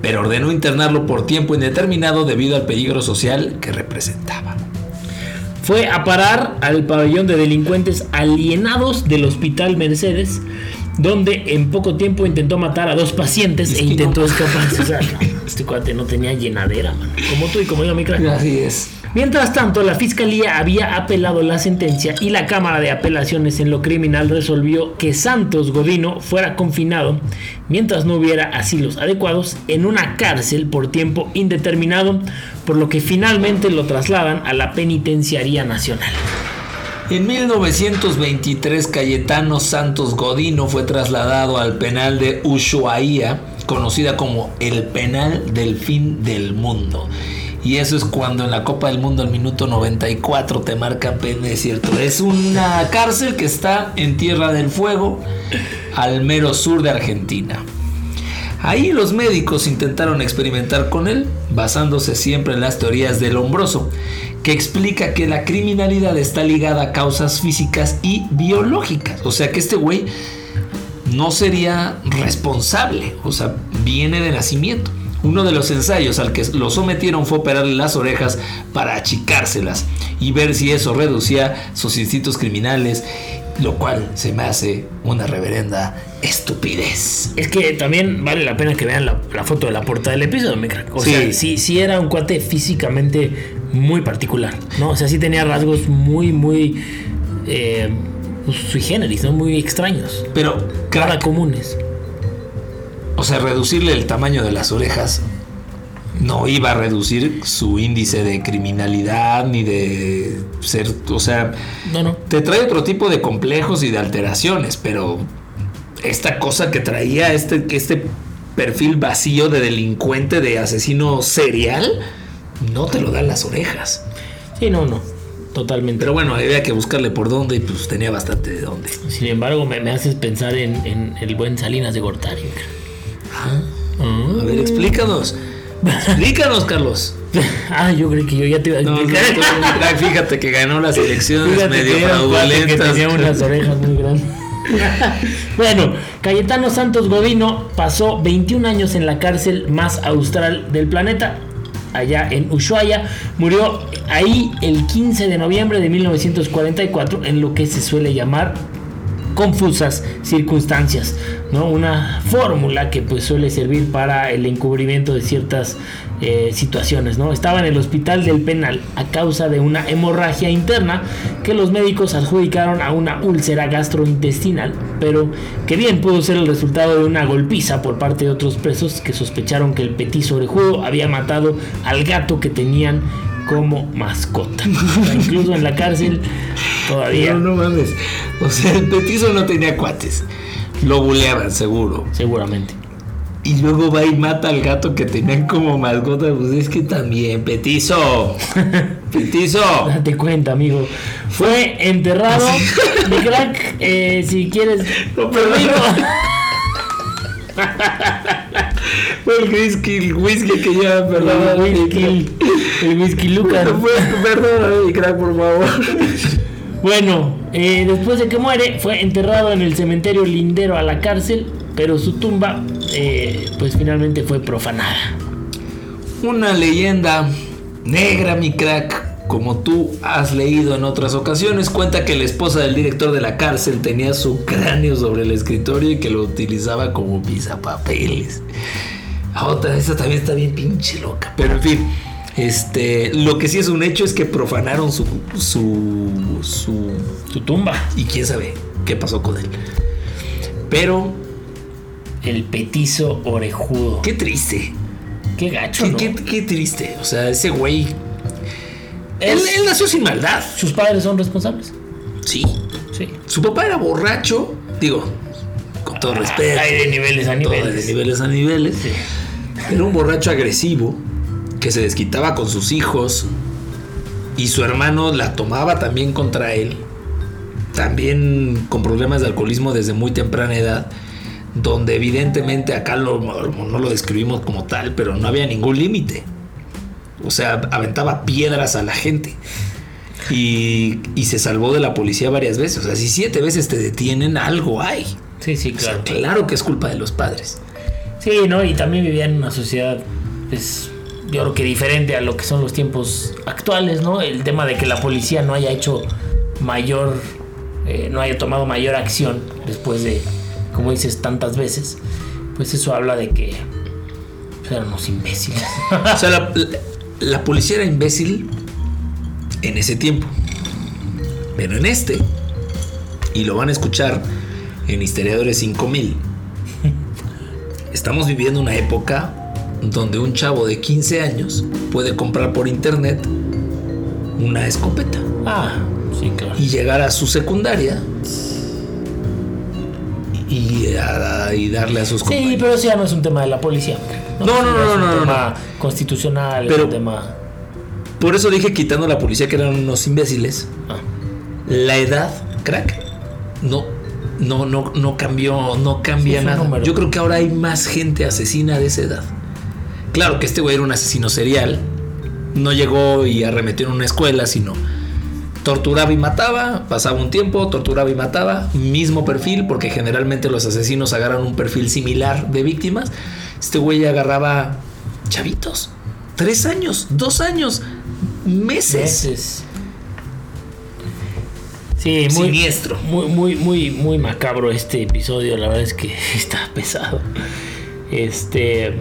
[SPEAKER 1] Pero ordenó internarlo por tiempo indeterminado debido al peligro social que representaba.
[SPEAKER 4] Fue a parar al pabellón de delincuentes alienados del Hospital Mercedes, donde en poco tiempo intentó matar a dos pacientes e intentó escapar. este cuate no tenía llenadera, Como tú y como yo, mi crack.
[SPEAKER 1] Así es.
[SPEAKER 4] Mientras tanto, la fiscalía había apelado la sentencia y la Cámara de Apelaciones en lo criminal resolvió que Santos Godino fuera confinado mientras no hubiera asilos adecuados en una cárcel por tiempo indeterminado, por lo que finalmente lo trasladan a la Penitenciaría Nacional.
[SPEAKER 1] En 1923, Cayetano Santos Godino fue trasladado al penal de Ushuaia, conocida como el penal del fin del mundo. Y eso es cuando en la Copa del Mundo al minuto 94 te marca pene, cierto. Es una cárcel que está en Tierra del Fuego, al mero sur de Argentina. Ahí los médicos intentaron experimentar con él, basándose siempre en las teorías del hombroso, que explica que la criminalidad está ligada a causas físicas y biológicas. O sea que este güey no sería responsable, o sea, viene de nacimiento. Uno de los ensayos al que lo sometieron fue operarle las orejas para achicárselas y ver si eso reducía sus instintos criminales, lo cual se me hace una reverenda estupidez.
[SPEAKER 4] Es que también vale la pena que vean la, foto de la portada del episodio, me O sea, sí, sí era un cuate físicamente muy particular, ¿no? O sea, sí tenía rasgos muy, muy... Eh, pues, sui generis, ¿no? Muy extraños.
[SPEAKER 1] Pero...
[SPEAKER 4] Cara comunes.
[SPEAKER 1] O sea, reducirle el tamaño de las orejas no iba a reducir su índice de criminalidad ni de ser, o sea,
[SPEAKER 4] no, no.
[SPEAKER 1] te trae otro tipo de complejos y de alteraciones, pero esta cosa que traía este, este perfil vacío de delincuente, de asesino serial, no te lo dan las orejas.
[SPEAKER 4] Sí, no, no. Totalmente.
[SPEAKER 1] Pero bueno, había que buscarle por dónde y pues tenía bastante de dónde.
[SPEAKER 4] Sin embargo, me, haces pensar en, el buen Salinas de Gortari.
[SPEAKER 1] A ver, explícanos. Explícanos, Carlos.
[SPEAKER 4] ah, yo creo que yo ya te iba a explicar.
[SPEAKER 1] fíjate que ganó las elecciones medio fraudulentas.
[SPEAKER 4] tenía unas orejas muy grandes. bueno, Cayetano Santos Godino pasó 21 años en la cárcel más austral del planeta, allá en Ushuaia. Murió ahí el 15 de noviembre de 1944 en lo que se suele llamar confusas circunstancias, ¿no? Una fórmula que pues suele servir para el encubrimiento de ciertas eh, situaciones, ¿no? Estaba en el hospital del penal a causa de una hemorragia interna que los médicos adjudicaron a una úlcera gastrointestinal, pero que bien pudo ser el resultado de una golpiza por parte de otros presos que sospecharon que el petit orejudo había matado al gato que tenían como mascota. incluso en la cárcel todavía.
[SPEAKER 1] No, no mames. O sea, el petizo no tenía cuates. Lo buleaban, seguro.
[SPEAKER 4] Seguramente.
[SPEAKER 1] Y luego va y mata al gato que tenían como mascota. Pues es que también, petizo. petizo.
[SPEAKER 4] Date cuenta, amigo. Fue enterrado. Mi crack, eh, si quieres.
[SPEAKER 1] No, perdón. Fue el whisky, el whisky que ya, perdón.
[SPEAKER 4] El whisky, el whisky Lucas.
[SPEAKER 1] No fue- Perdóname, mi crack, por favor.
[SPEAKER 4] Bueno, eh, después de que muere, fue enterrado en el cementerio lindero a la cárcel, pero su tumba, eh, pues finalmente fue profanada.
[SPEAKER 1] Una leyenda negra, mi crack, como tú has leído en otras ocasiones, cuenta que la esposa del director de la cárcel tenía su cráneo sobre el escritorio y que lo utilizaba como pisapapeles. La otra, esa también está bien pinche loca. Pero en fin, este, lo que sí es un hecho es que profanaron su, su, su,
[SPEAKER 4] Su tumba,
[SPEAKER 1] y quién sabe qué pasó con él. Pero
[SPEAKER 4] el petizo orejudo.
[SPEAKER 1] qué triste,
[SPEAKER 4] Qué gacho,
[SPEAKER 1] qué,
[SPEAKER 4] ¿no?
[SPEAKER 1] qué- qué triste. O sea, ese güey, él, él nació sin maldad.
[SPEAKER 4] ¿Sus padres son responsables?
[SPEAKER 1] Sí.
[SPEAKER 4] Sí.
[SPEAKER 1] Su papá era borracho, digo, con todo respeto.
[SPEAKER 4] Hay de niveles a
[SPEAKER 1] todo
[SPEAKER 4] niveles.
[SPEAKER 1] De niveles a niveles.
[SPEAKER 4] Sí.
[SPEAKER 1] Era un borracho agresivo que se desquitaba con sus hijos y su hermano la tomaba también contra él. También con problemas de alcoholismo desde muy temprana edad, donde evidentemente acá lo- no lo describimos como tal, pero no había ningún límite. O sea, aventaba piedras a la gente. Y, y se salvó de la policía varias veces. O sea, si siete veces te detienen, algo hay.
[SPEAKER 4] Sí, sí,
[SPEAKER 1] O sea,
[SPEAKER 4] claro.
[SPEAKER 1] claro que es culpa de los padres.
[SPEAKER 4] Sí, ¿no? Y también vivía en una sociedad, pues, yo creo que diferente a lo que son los tiempos actuales, ¿no? El tema de que la policía no haya hecho mayor, eh, no haya tomado mayor acción después de, como dices, tantas veces, pues eso habla de que pues, eran unos imbéciles.
[SPEAKER 1] O sea, la, la- la policía era imbécil en ese tiempo. Pero en este, y lo van a escuchar en Historiadores 5000, estamos viviendo una época donde un chavo de 15 años puede comprar por internet una escopeta
[SPEAKER 4] ah, sí, claro.
[SPEAKER 1] y llegar a su secundaria y, a- y darle a sus
[SPEAKER 4] Sí,
[SPEAKER 1] compañeros.
[SPEAKER 4] pero eso ya no es un tema de la policía.
[SPEAKER 1] No, no, no,
[SPEAKER 4] ya es
[SPEAKER 1] no,
[SPEAKER 4] un
[SPEAKER 1] no, no,
[SPEAKER 4] tema constitucional, es
[SPEAKER 1] Pero-
[SPEAKER 4] un tema...
[SPEAKER 1] Por eso dije quitando a la policía que eran unos imbéciles.
[SPEAKER 4] Ah.
[SPEAKER 1] La edad, crack, no, no, no, no cambió, no cambia
[SPEAKER 4] Sí,
[SPEAKER 1] nada.
[SPEAKER 4] número.
[SPEAKER 1] Yo creo que ahora hay más gente asesina de esa edad. Claro que este güey era un asesino serial. No llegó y arremetió en una escuela, sino torturaba y mataba, pasaba un tiempo, torturaba y mataba, mismo perfil, porque generalmente los asesinos agarran un perfil similar de víctimas. Este güey agarraba chavitos, tres años, dos años, meses.
[SPEAKER 4] Meses. Sí, muy
[SPEAKER 1] Siniestro.
[SPEAKER 4] Muy, muy, muy, muy macabro este episodio. La verdad es que está pesado. Este.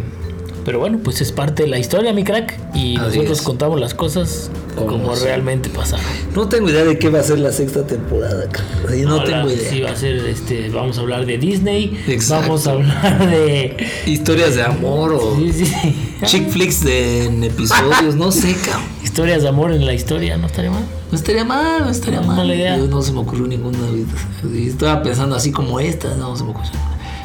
[SPEAKER 4] Pero bueno, pues es parte de la historia, mi crack. Y
[SPEAKER 1] Así
[SPEAKER 4] nosotros
[SPEAKER 1] es.
[SPEAKER 4] contamos las cosas
[SPEAKER 1] Como
[SPEAKER 4] realmente pasaron.
[SPEAKER 1] No tengo idea de qué va a ser la sexta temporada. Sí, no
[SPEAKER 4] Ahora
[SPEAKER 1] tengo idea.
[SPEAKER 4] Sí, va a ser este. Vamos a hablar de Disney.
[SPEAKER 1] Exacto.
[SPEAKER 4] Vamos a hablar de.
[SPEAKER 1] Historias de amor o
[SPEAKER 4] Sí, sí.
[SPEAKER 1] chick flicks de en episodios, no sé, cabrón.
[SPEAKER 4] Historias de amor en la historia, ¿no estaría mal?
[SPEAKER 1] No estaría mal, no estaría
[SPEAKER 4] No,
[SPEAKER 1] mal.
[SPEAKER 4] mala idea.
[SPEAKER 1] Yo no se me ocurrió ninguna. Estaba pensando así como esta, no se me ocurrió.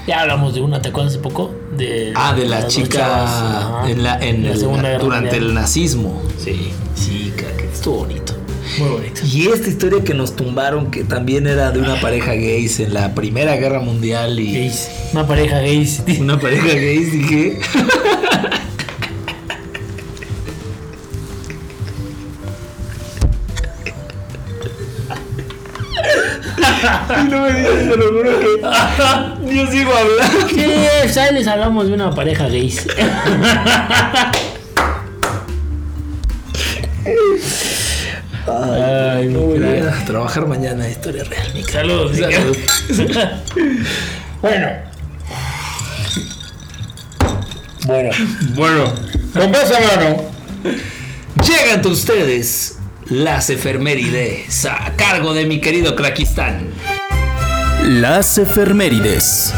[SPEAKER 4] Ya hablamos de una, ¿te acuerdas hace poco? De,
[SPEAKER 1] Ah, de la chica en la, en
[SPEAKER 4] la
[SPEAKER 1] el-
[SPEAKER 4] Segunda
[SPEAKER 1] durante
[SPEAKER 4] Mundial.
[SPEAKER 1] el nazismo.
[SPEAKER 4] Sí,
[SPEAKER 1] Sí, caca, estuvo bonito.
[SPEAKER 4] muy bonito.
[SPEAKER 1] Y esta historia que nos tumbaron, que también era de una pareja gays en la Primera Guerra Mundial y
[SPEAKER 4] Gays, una pareja gays.
[SPEAKER 1] una pareja gays, dije. Y no me digas, te lo juro que yo sigo hablando.
[SPEAKER 4] Sí, ahí les hablamos de una pareja gays. Ay,
[SPEAKER 1] No
[SPEAKER 4] mi
[SPEAKER 1] voy
[SPEAKER 4] crack.
[SPEAKER 1] a trabajar mañana, historia real.
[SPEAKER 4] Saludos,
[SPEAKER 1] Salud.
[SPEAKER 4] bueno. Bueno.
[SPEAKER 1] Bueno,
[SPEAKER 4] Con beso, mano.
[SPEAKER 1] llegan ante ustedes las efemérides a cargo de mi querido Krakistán.
[SPEAKER 6] Las efemérides.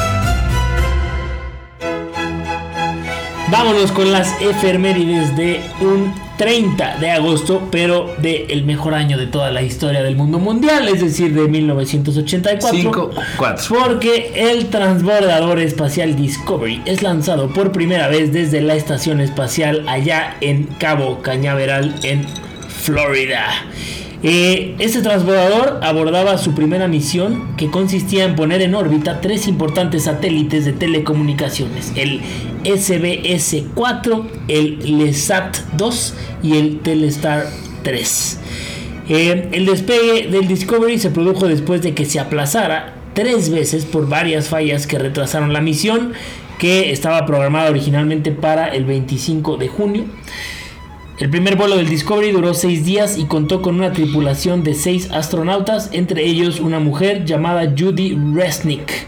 [SPEAKER 4] Vámonos con las efemérides de un 30 de agosto, pero del el mejor año de toda la historia del mundo mundial, es decir, de 1984.
[SPEAKER 1] Cinco, cuatro.
[SPEAKER 4] Porque el transbordador espacial Discovery es lanzado por primera vez desde la estación espacial allá en Cabo Cañaveral, en Florida. Este transbordador abordaba su primera misión que consistía en poner en órbita tres importantes satélites de telecomunicaciones, el SBS-4, el LESAT-2 y el Telestar 3. Eh, el despegue del Discovery se produjo después de que se aplazara tres veces por varias fallas que retrasaron la misión que estaba programada originalmente para el 25 de junio. El primer vuelo del Discovery duró seis días y contó con una tripulación de seis astronautas, entre ellos una mujer llamada Judy Resnick.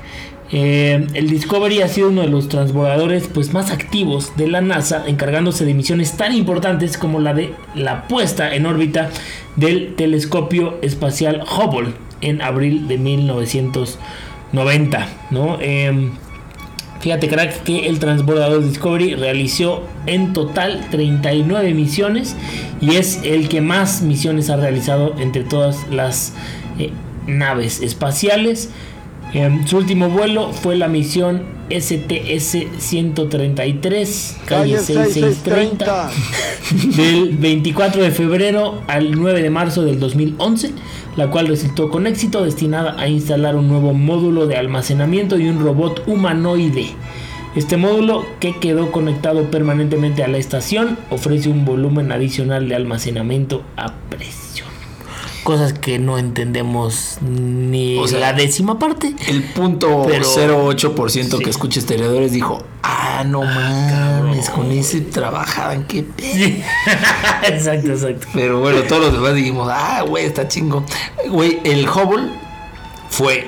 [SPEAKER 4] Eh, el Discovery ha sido uno de los transbordadores pues, más activos de la NASA, encargándose de misiones tan importantes como la de la puesta en órbita del telescopio espacial Hubble en abril de 1990. ¿no? Eh, Fíjate, crack, que el transbordador Discovery realizó en total 39 misiones y es el que más misiones ha realizado entre todas las eh, naves espaciales. Eh, su último vuelo fue la misión STS-133, calle 6630, del 24 de febrero al 9 de marzo del 2011 la cual resultó con éxito destinada a instalar un nuevo módulo de almacenamiento y un robot humanoide. Este módulo, que quedó conectado permanentemente a la estación, ofrece un volumen adicional de almacenamiento a presión. Cosas que no entendemos ni
[SPEAKER 1] O sea,
[SPEAKER 4] la décima parte.
[SPEAKER 1] El punto
[SPEAKER 4] Pero-
[SPEAKER 1] 08%
[SPEAKER 4] sí.
[SPEAKER 1] que escucha historiadores dijo, ah, no mames, con ese trabajaban, qué.
[SPEAKER 4] Sí. exacto, exacto.
[SPEAKER 1] Pero bueno, todos los demás dijimos, ah, güey, está chingo. Güey, el Hubble fue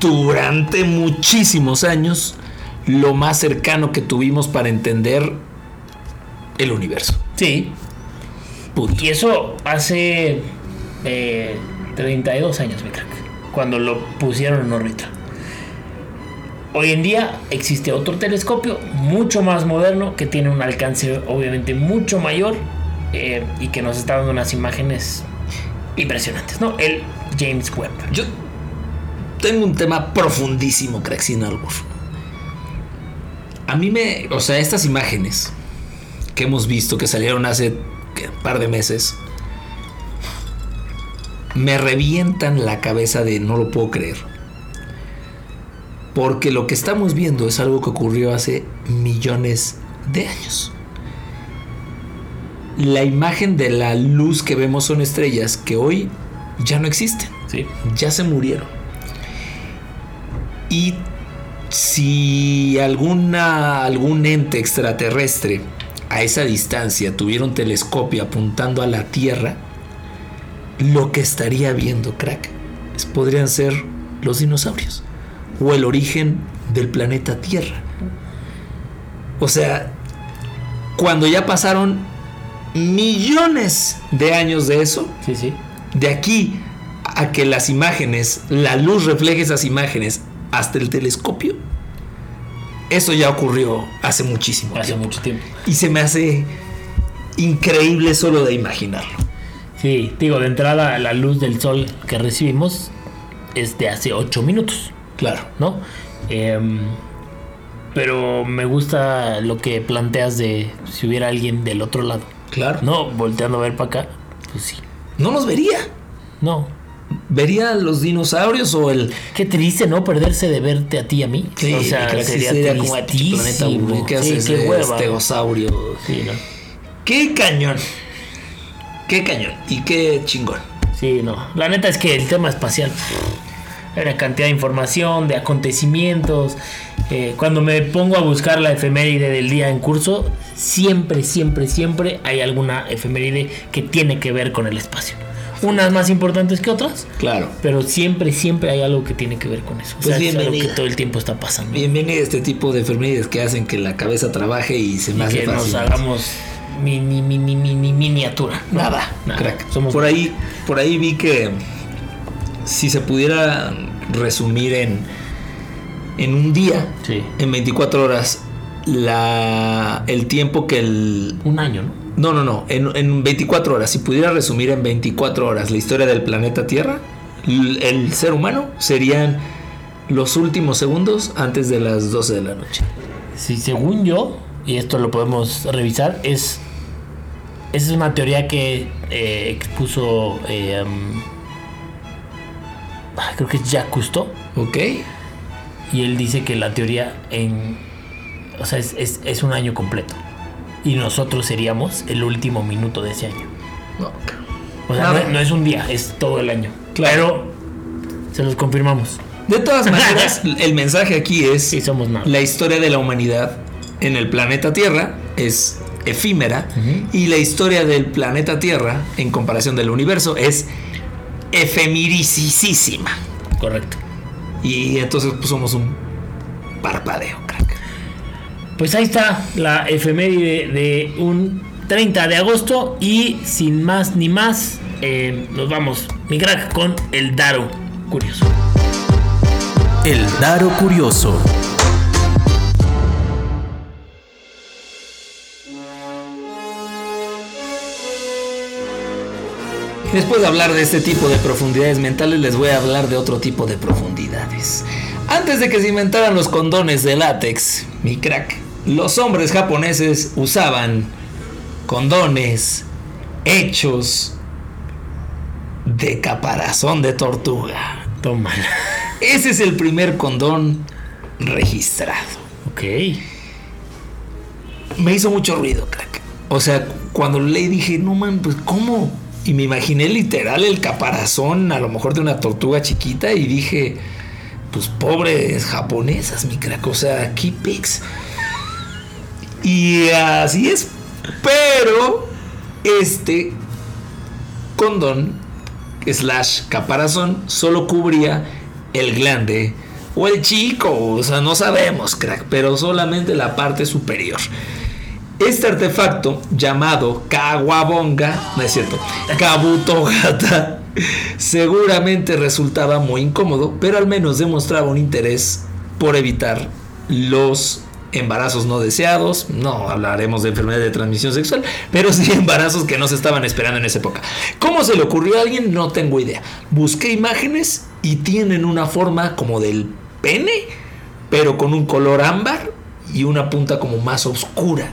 [SPEAKER 1] durante muchísimos años lo más cercano que tuvimos para entender el universo.
[SPEAKER 4] Sí.
[SPEAKER 1] Punto.
[SPEAKER 4] Y eso hace eh, 32 años, mi crack, cuando lo pusieron en órbita. Hoy en día existe otro telescopio mucho más moderno que tiene un alcance obviamente mucho mayor eh, y que nos está dando unas imágenes impresionantes, ¿no? El James Webb.
[SPEAKER 1] Yo tengo un tema profundísimo, crack, sin albur. A mí me. O sea, estas imágenes que hemos visto que salieron hace par de meses. Me revientan la cabeza de no lo puedo creer. Porque lo que estamos viendo es algo que ocurrió hace millones de años. La imagen de la luz que vemos son estrellas que hoy ya no existen
[SPEAKER 4] Sí.
[SPEAKER 1] ya se murieron. Y si alguna, algún ente extraterrestre a esa distancia tuviera un telescopio apuntando a la Tierra, lo que estaría viendo, crack, es- podrían ser los dinosaurios o el origen del planeta Tierra. O sea, cuando ya pasaron millones de años de eso,
[SPEAKER 4] Sí, sí.
[SPEAKER 1] de aquí a que las imágenes, la luz refleje esas imágenes hasta el telescopio, eso ya ocurrió hace muchísimo
[SPEAKER 4] Hace
[SPEAKER 1] tiempo.
[SPEAKER 4] mucho tiempo.
[SPEAKER 1] Y se me hace increíble solo de imaginarlo.
[SPEAKER 4] Sí, digo, de entrada la luz del sol que recibimos es de hace 8 minutos.
[SPEAKER 1] Claro.
[SPEAKER 4] ¿no? Em, pero me gusta lo que planteas de si hubiera alguien del otro lado.
[SPEAKER 1] Claro.
[SPEAKER 4] No, volteando a ver para acá, pues sí.
[SPEAKER 1] No nos vería.
[SPEAKER 4] No.
[SPEAKER 1] ¿Vería los dinosaurios o el...
[SPEAKER 4] Qué triste, ¿no? Perderse de verte a ti y a mí.
[SPEAKER 1] Sí,
[SPEAKER 4] o sea,
[SPEAKER 1] que
[SPEAKER 4] sería,
[SPEAKER 1] sería como "Ay, pinche planeta
[SPEAKER 4] tristísimo.
[SPEAKER 1] aburrido, ¿Qué
[SPEAKER 4] Sí,
[SPEAKER 1] haces
[SPEAKER 4] qué
[SPEAKER 1] de
[SPEAKER 4] hueva.
[SPEAKER 1] estegosaurio?
[SPEAKER 4] Sí, ¿no?
[SPEAKER 1] ¡Qué cañón! ¡Qué cañón! Y qué chingón.
[SPEAKER 4] Sí, no. La neta es que el tema espacial. Una cantidad de información, de acontecimientos. Eh, cuando me pongo a buscar la efeméride del día en curso, siempre, siempre, siempre hay alguna efeméride que tiene que ver con el espacio. Unas más importantes que otras,
[SPEAKER 1] Claro.
[SPEAKER 4] pero siempre, siempre hay algo que tiene que ver con eso. O
[SPEAKER 1] Pues
[SPEAKER 4] sea, es algo que
[SPEAKER 1] bienvenida.
[SPEAKER 4] todo el tiempo está pasando.
[SPEAKER 1] Bienvenido a este tipo de enfermedades que hacen que la cabeza trabaje y se me
[SPEAKER 4] Y
[SPEAKER 1] hace
[SPEAKER 4] que nos
[SPEAKER 1] fácil.
[SPEAKER 4] hagamos mini, mini, mini, miniatura.
[SPEAKER 1] Nada,
[SPEAKER 4] Nada.
[SPEAKER 1] crack.
[SPEAKER 4] Somos
[SPEAKER 1] por ahí, por ahí vi que si se pudiera resumir en en un día,
[SPEAKER 4] Sí.
[SPEAKER 1] en 24 horas, la, el tiempo que el...
[SPEAKER 4] Un año, ¿no?
[SPEAKER 1] No, no, no, en, en 24 horas, si pudiera resumir en 24 horas la historia del planeta Tierra, el ser humano serían los últimos segundos antes de las 12 de la noche.
[SPEAKER 4] Sí, según yo, y esto lo podemos revisar, es. Esa es una teoría que eh, expuso. eh, um, ah, creo que es Jacques Cousteau.
[SPEAKER 1] ¿Ok?
[SPEAKER 4] Y él dice que la teoría en. O sea, es, es- es un año completo. Y nosotros seríamos el último minuto de ese año.
[SPEAKER 1] No.
[SPEAKER 4] O sea, no, no es un día, es todo el año.
[SPEAKER 1] Claro.
[SPEAKER 4] Pero se los confirmamos.
[SPEAKER 1] De todas maneras, el mensaje aquí es...
[SPEAKER 4] Sí, somos nada.
[SPEAKER 1] La historia de la humanidad en el planeta Tierra es efímera y la historia del planeta Tierra en comparación del universo es efemericísima.
[SPEAKER 4] Correcto.
[SPEAKER 1] Y entonces pues, somos un parpadeo.
[SPEAKER 4] Pues ahí está la efeméride de un 30 de agosto y sin más ni más eh, nos vamos, mi crack, con el Daro curioso.
[SPEAKER 6] El Daro Curioso.
[SPEAKER 1] Después de hablar de este tipo de profundidades mentales, les voy a hablar de otro tipo de profundidades. Antes de que se inventaran los condones de látex, mi crack, los hombres japoneses usaban condones hechos de caparazón de tortuga.
[SPEAKER 4] Toma.
[SPEAKER 1] Ese es el primer condón registrado.
[SPEAKER 4] Ok.
[SPEAKER 1] me hizo mucho ruido, crack. O sea, cuando leí dije, no man, pues ¿cómo? Y me imaginé literal el caparazón, a lo mejor de una tortuga chiquita, y dije, pues pobres japonesas, mi crack. O sea, qué pics. Y así es. Pero este condón slash caparazón solo cubría el glande o el chico, o sea, no sabemos, crack, pero solamente la parte superior. Este artefacto llamado Kawabonga, no es cierto, Kabutogata, seguramente resultaba muy incómodo, pero al menos demostraba un interés por evitar los embarazos no deseados, no hablaremos de enfermedad de transmisión sexual, pero sí embarazos que no se estaban esperando en esa época. ¿Cómo se le ocurrió a alguien? No tengo idea. Busqué imágenes y tienen una forma como del pene, pero con un color ámbar y una punta como más oscura.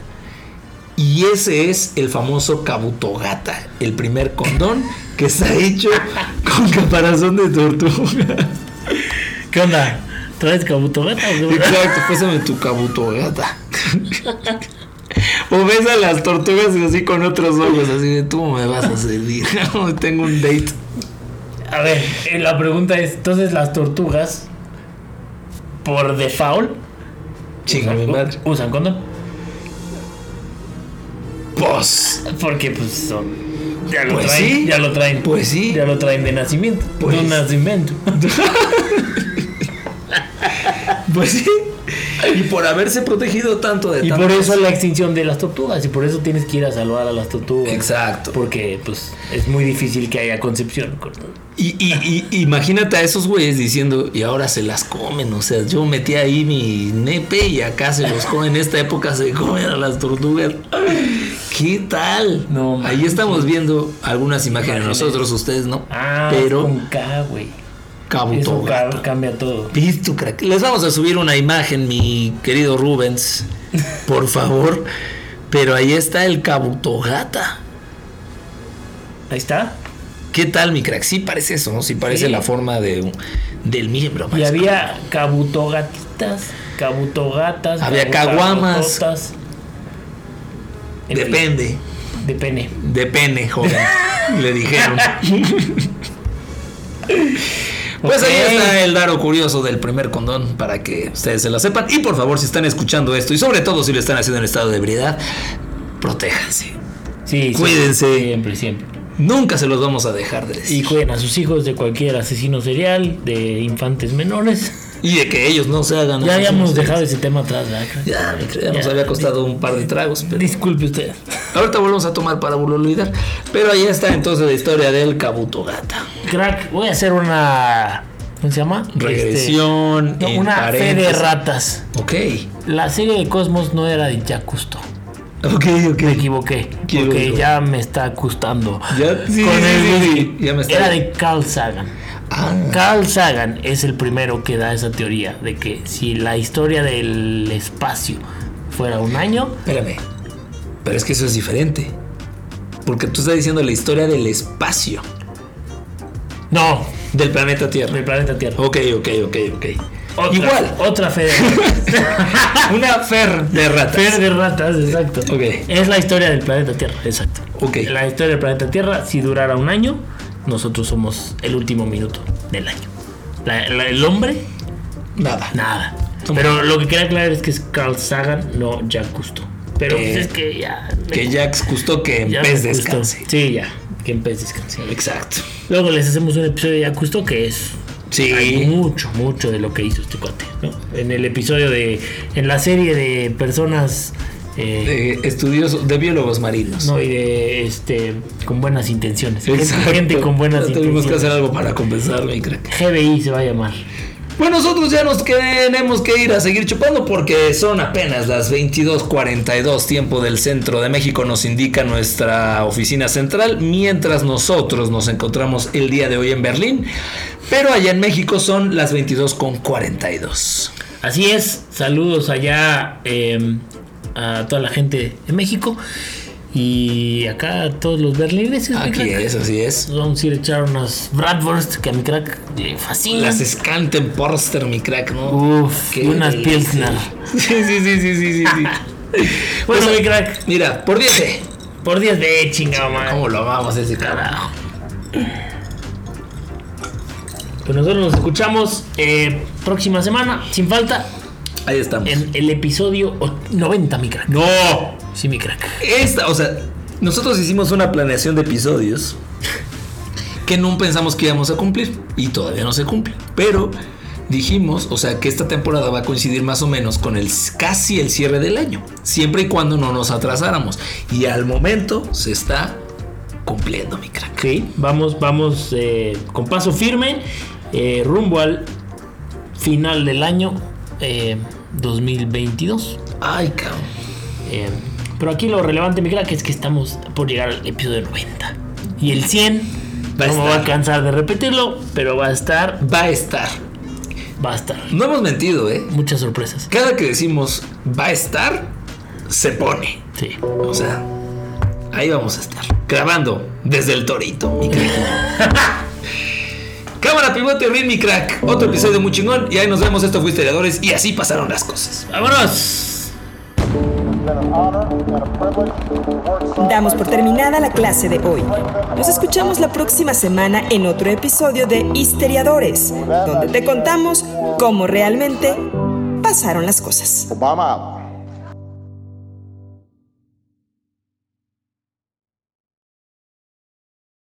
[SPEAKER 1] Y ese es el famoso Kabutogata, el primer condón que está hecho con caparazón de tortuga.
[SPEAKER 4] ¿Qué onda? ¿Traes cabutogata o qué?
[SPEAKER 1] Exacto, pésame tu Kabutogata. O ves a las tortugas así con otros ojos, así de tú me vas a servir. Tengo un date.
[SPEAKER 4] A ver, eh, la pregunta es, entonces las tortugas, por default,
[SPEAKER 1] Chinga mi madre.
[SPEAKER 4] usan condón.
[SPEAKER 1] Pues,
[SPEAKER 4] Porque pues son... Ya lo
[SPEAKER 1] Pues
[SPEAKER 4] traen,
[SPEAKER 1] sí.
[SPEAKER 4] ya lo traen.
[SPEAKER 1] Pues sí.
[SPEAKER 4] Ya lo traen de nacimiento.
[SPEAKER 1] Pues-
[SPEAKER 4] De un nacimiento.
[SPEAKER 1] pues sí. Y por haberse protegido tanto de
[SPEAKER 4] Y por eso la extinción de las tortugas. Y por eso tienes que ir a salvar a las tortugas.
[SPEAKER 1] Exacto.
[SPEAKER 4] Porque pues es muy difícil que haya concepción. con-
[SPEAKER 1] Y, y- y- imagínate a esos güeyes diciendo, y ahora se las comen. O sea, yo metí ahí mi nepe y acá se los comen. En esta época se comen a las tortugas. ¿Qué tal?
[SPEAKER 4] No,
[SPEAKER 1] ahí estamos viendo algunas imágenes.
[SPEAKER 4] Imágenes.
[SPEAKER 1] Nosotros, ustedes no.
[SPEAKER 4] Ah,
[SPEAKER 1] pero
[SPEAKER 4] con K, güey. Eso ca- cambia todo.
[SPEAKER 1] Listo, crack. Les vamos a subir una imagen, mi querido Rubens. Por favor. Pero ahí está el Kabutogata.
[SPEAKER 4] Ahí está.
[SPEAKER 1] ¿Qué tal, mi crack? Sí parece eso, ¿no? Sí parece
[SPEAKER 4] Sí.
[SPEAKER 1] la forma de del miembro.
[SPEAKER 4] Y había cabutogatitas, cabutogatas,
[SPEAKER 1] Había caguamas.
[SPEAKER 4] En fin,
[SPEAKER 1] Depende.
[SPEAKER 4] de pene.
[SPEAKER 1] De pene, joven. Le dijeron. Pues ahí está el daro curioso del primer condón para que ustedes se lo sepan. Y por favor, si están escuchando esto y sobre todo si lo están haciendo en estado de ebriedad, protéjanse.
[SPEAKER 4] Sí, sí,
[SPEAKER 1] Cuídense.
[SPEAKER 4] Siempre, siempre.
[SPEAKER 1] Nunca se los vamos a dejar de
[SPEAKER 4] Y
[SPEAKER 1] decir.
[SPEAKER 4] cuiden a sus hijos de cualquier asesino serial, de infantes menores.
[SPEAKER 1] Y de que ellos no se hagan.
[SPEAKER 4] Ya habíamos dejado ese tema atrás, ¿verdad?
[SPEAKER 1] Ya, mi querida, nos había costado un par de tragos. Pero
[SPEAKER 4] Disculpe usted.
[SPEAKER 1] ahorita volvemos a tomar para olvidar. Pero ahí está entonces la historia del Kabuto Gata.
[SPEAKER 4] Crack, voy a hacer una, ¿Cómo se llama?
[SPEAKER 1] Regresión,
[SPEAKER 4] Este, no,
[SPEAKER 1] en
[SPEAKER 4] una fe de ratas.
[SPEAKER 1] Ok.
[SPEAKER 4] La serie de Cosmos no era de Cousteau.
[SPEAKER 1] Ok, ok.
[SPEAKER 4] Me equivoqué.
[SPEAKER 1] Qué
[SPEAKER 4] Porque ya me está gustando.
[SPEAKER 1] Ya, sí,
[SPEAKER 4] Con
[SPEAKER 1] sí,
[SPEAKER 4] el
[SPEAKER 1] sí, ya me está-
[SPEAKER 4] Era de Carl Sagan.
[SPEAKER 1] Ah,
[SPEAKER 4] Carl Sagan es el primero que da esa teoría de que si la historia del espacio fuera un año,
[SPEAKER 1] espérame. Pero es que eso es diferente. Porque tú estás diciendo la historia del espacio.
[SPEAKER 4] no,
[SPEAKER 1] Del planeta Tierra.
[SPEAKER 4] del planeta Tierra.
[SPEAKER 1] Ok, ok, ok, ok.
[SPEAKER 4] Otra-
[SPEAKER 1] Igual.
[SPEAKER 4] Otra fe de ratas.
[SPEAKER 1] Una fer de ratas.
[SPEAKER 4] Fer de ratas, exacto.
[SPEAKER 1] Ok.
[SPEAKER 4] Es la historia del planeta Tierra, exacto.
[SPEAKER 1] Ok.
[SPEAKER 4] La historia del planeta Tierra, si durara un año, nosotros somos el último minuto del año. La- la- el hombre,
[SPEAKER 1] Nada.
[SPEAKER 4] nada. Pero lo que quería aclarar es que es Carl Sagan, no Jack Cousteau. Pero
[SPEAKER 1] Que-
[SPEAKER 4] pues es que ya.
[SPEAKER 1] Que Jax gustó que en pez descanse.
[SPEAKER 4] Sí, ya. Que en pez descanse.
[SPEAKER 1] Exacto.
[SPEAKER 4] Luego les hacemos un episodio de Jack Cousteau que es
[SPEAKER 1] Sí.
[SPEAKER 4] hay mucho, mucho de lo que hizo este cuate. ¿no? En el episodio de. En la serie de personas. Eh,
[SPEAKER 1] De estudios de biólogos marinos.
[SPEAKER 4] no, y de este. con buenas intenciones.
[SPEAKER 1] Exacto.
[SPEAKER 4] Gente con buenas intenciones.
[SPEAKER 1] Tenemos que hacer algo para compensar, mi crack.
[SPEAKER 4] GBI se va a llamar.
[SPEAKER 1] Pues nosotros ya nos tenemos que ir a seguir chupando porque son apenas las 22:42 tiempo del centro de México nos indica nuestra oficina central, mientras nosotros nos encontramos el día de hoy en Berlín, pero allá en México son las 22:42.
[SPEAKER 4] Así es, saludos allá eh, a toda la gente de México y acá a todos los berlineses. mi
[SPEAKER 1] Aquí
[SPEAKER 4] crack.
[SPEAKER 1] es, así es.
[SPEAKER 4] Nos Vamos a ir a echar unas Bratwurst que a mi crack le fascinan.
[SPEAKER 1] Las Scanten Porster, mi crack, ¿no?
[SPEAKER 4] Uf,
[SPEAKER 1] Qué
[SPEAKER 4] unas. Pilsner.
[SPEAKER 1] Sí, sí, sí, sí, sí, sí.
[SPEAKER 4] Bueno,
[SPEAKER 1] Pues,
[SPEAKER 4] mi crack,
[SPEAKER 1] Mira, por 10. eh.
[SPEAKER 4] por 10 de chingado, man.
[SPEAKER 1] ¿Cómo lo amamos ese?
[SPEAKER 4] Carajo. Pues nosotros nos escuchamos eh, próxima semana, sin falta,
[SPEAKER 1] Ahí estamos.
[SPEAKER 4] en el episodio o- 90, mi crack.
[SPEAKER 1] No.
[SPEAKER 4] Sí, mi crack.
[SPEAKER 1] Esta, o sea, nosotros hicimos una planeación de episodios que no pensamos que íbamos a cumplir y todavía no se cumple. Pero dijimos, o sea, que esta temporada va a coincidir más o menos con el casi el cierre del año, siempre y cuando no nos atrasáramos. Y al momento se está cumpliendo, mi crack.
[SPEAKER 4] Sí, vamos, vamos eh, con paso firme eh, rumbo al final del año eh, 2022.
[SPEAKER 1] Ay, cabrón.
[SPEAKER 4] Eh, pero aquí lo relevante, mi crack, es que estamos por llegar al episodio 90. Y el 100,
[SPEAKER 1] Va a
[SPEAKER 4] no me voy a
[SPEAKER 1] estar.
[SPEAKER 4] cansar de repetirlo, pero va a estar,
[SPEAKER 1] Va a estar.
[SPEAKER 4] va a estar.
[SPEAKER 1] No hemos mentido, ¿eh?
[SPEAKER 4] Muchas sorpresas.
[SPEAKER 1] Cada que decimos va a estar, se pone.
[SPEAKER 4] Sí.
[SPEAKER 1] O sea, ahí vamos a estar. Grabando desde el torito, mi crack. Cámara, pivote, rin, mi crack. Otro episodio muy chingón. Y ahí nos vemos. Esto fue Historiadores. Y así pasaron las cosas.
[SPEAKER 4] ¡Vámonos!
[SPEAKER 2] Damos por terminada la clase de hoy. Nos escuchamos la próxima semana en otro episodio de Histeriadores, donde te contamos cómo realmente pasaron las cosas.
[SPEAKER 7] Obama out.